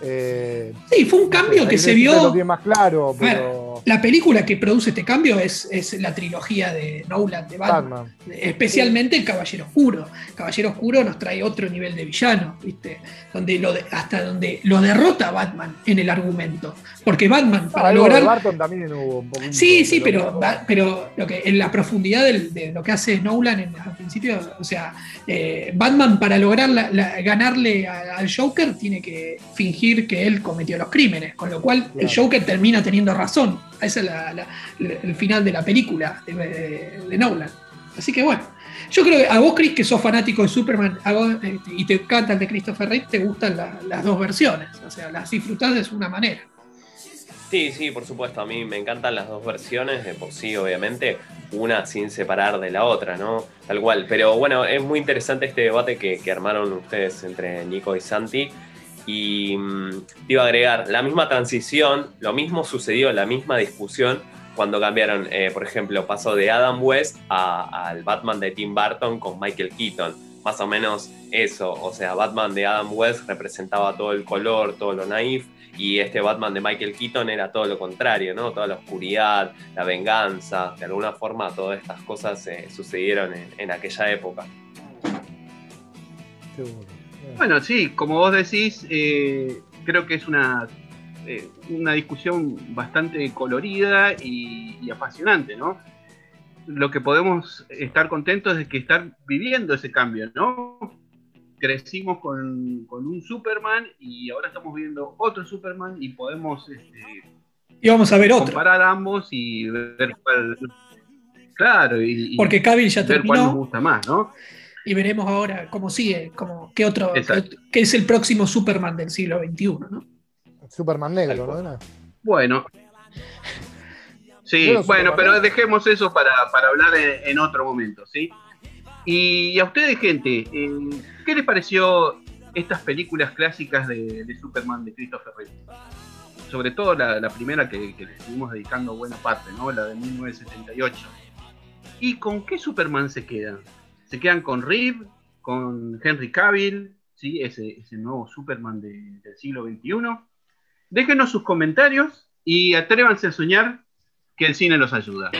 Eh, sí, fue un no sé, cambio que se vio. Lo tiene más claro, ver. La película que produce este cambio es, es la trilogía de Nolan de Batman, Batman. especialmente el Caballero Oscuro. Caballero Oscuro nos trae otro nivel de villano, ¿viste? Donde lo de- hasta donde lo derrota Batman en el argumento. Porque Batman, para Algo de lograr. Barton también hubo un poquito. Sí, sí, pero, pero- lo que, en la profundidad del- de lo que hace Nolan en, al principio, o sea, eh, Batman para lograr la- la- ganarle al Joker tiene que fingir que él cometió los crímenes, con lo cual el. Joker termina teniendo razón. Ese es la- la- el final de la película de, de- de Nolan. Así que bueno, yo creo que a vos, Chris, que sos fanático de Superman a vos, eh, y te encanta el de Christopher Reeve, te gustan la- las dos versiones, o sea, las disfrutás de una manera. Sí, sí, por supuesto. A mí me encantan las dos versiones, de por sí, obviamente, una sin separar de la otra, ¿no? Tal cual. Pero bueno, es muy interesante este debate que, que armaron ustedes entre Nico y Santi. Y mm, te iba a agregar, la misma transición, lo mismo sucedió, la misma discusión cuando cambiaron, eh, por ejemplo, pasó de Adam West al Batman de Tim Burton con Michael Keaton. Más o menos eso, o sea, Batman de Adam West representaba todo el color, todo lo naif, y este Batman de Michael Keaton era todo lo contrario, ¿no? Toda la oscuridad, la venganza, de alguna forma todas estas cosas eh, sucedieron en, en aquella época. Seguro. Bueno, sí, como vos decís, eh, creo que es una, eh, una discusión bastante colorida y, y apasionante, ¿no? Lo que podemos estar contentos es que estar viviendo ese cambio, ¿no? Crecimos con, con un Superman y ahora estamos viendo otro Superman y podemos este, Y vamos a ver otro. comparar ambos y ver cuál. Claro, y, Porque Cavill ya ver cuál nos terminó gusta más, ¿no? Y veremos ahora cómo sigue, cómo, qué otro, qué, Exacto. qué es el próximo Superman del siglo XXI, ¿no? Superman negro, ¿no? Bueno. Sí, Bueno, Superman. pero dejemos eso para, para hablar en, en otro momento, ¿sí? Y a ustedes, gente, eh, ¿qué les pareció estas películas clásicas de, de Superman de Christopher Reeve? Sobre todo la, la primera que, que le estuvimos dedicando buena parte, ¿no? La de 1978. ¿Y con qué Superman se quedan? ¿Se quedan con Reeve? ¿Con Henry Cavill? ¿Sí? Ese, ese nuevo Superman de- del siglo XXI. Déjenos sus comentarios y atrévanse a soñar que el cine los ayuda.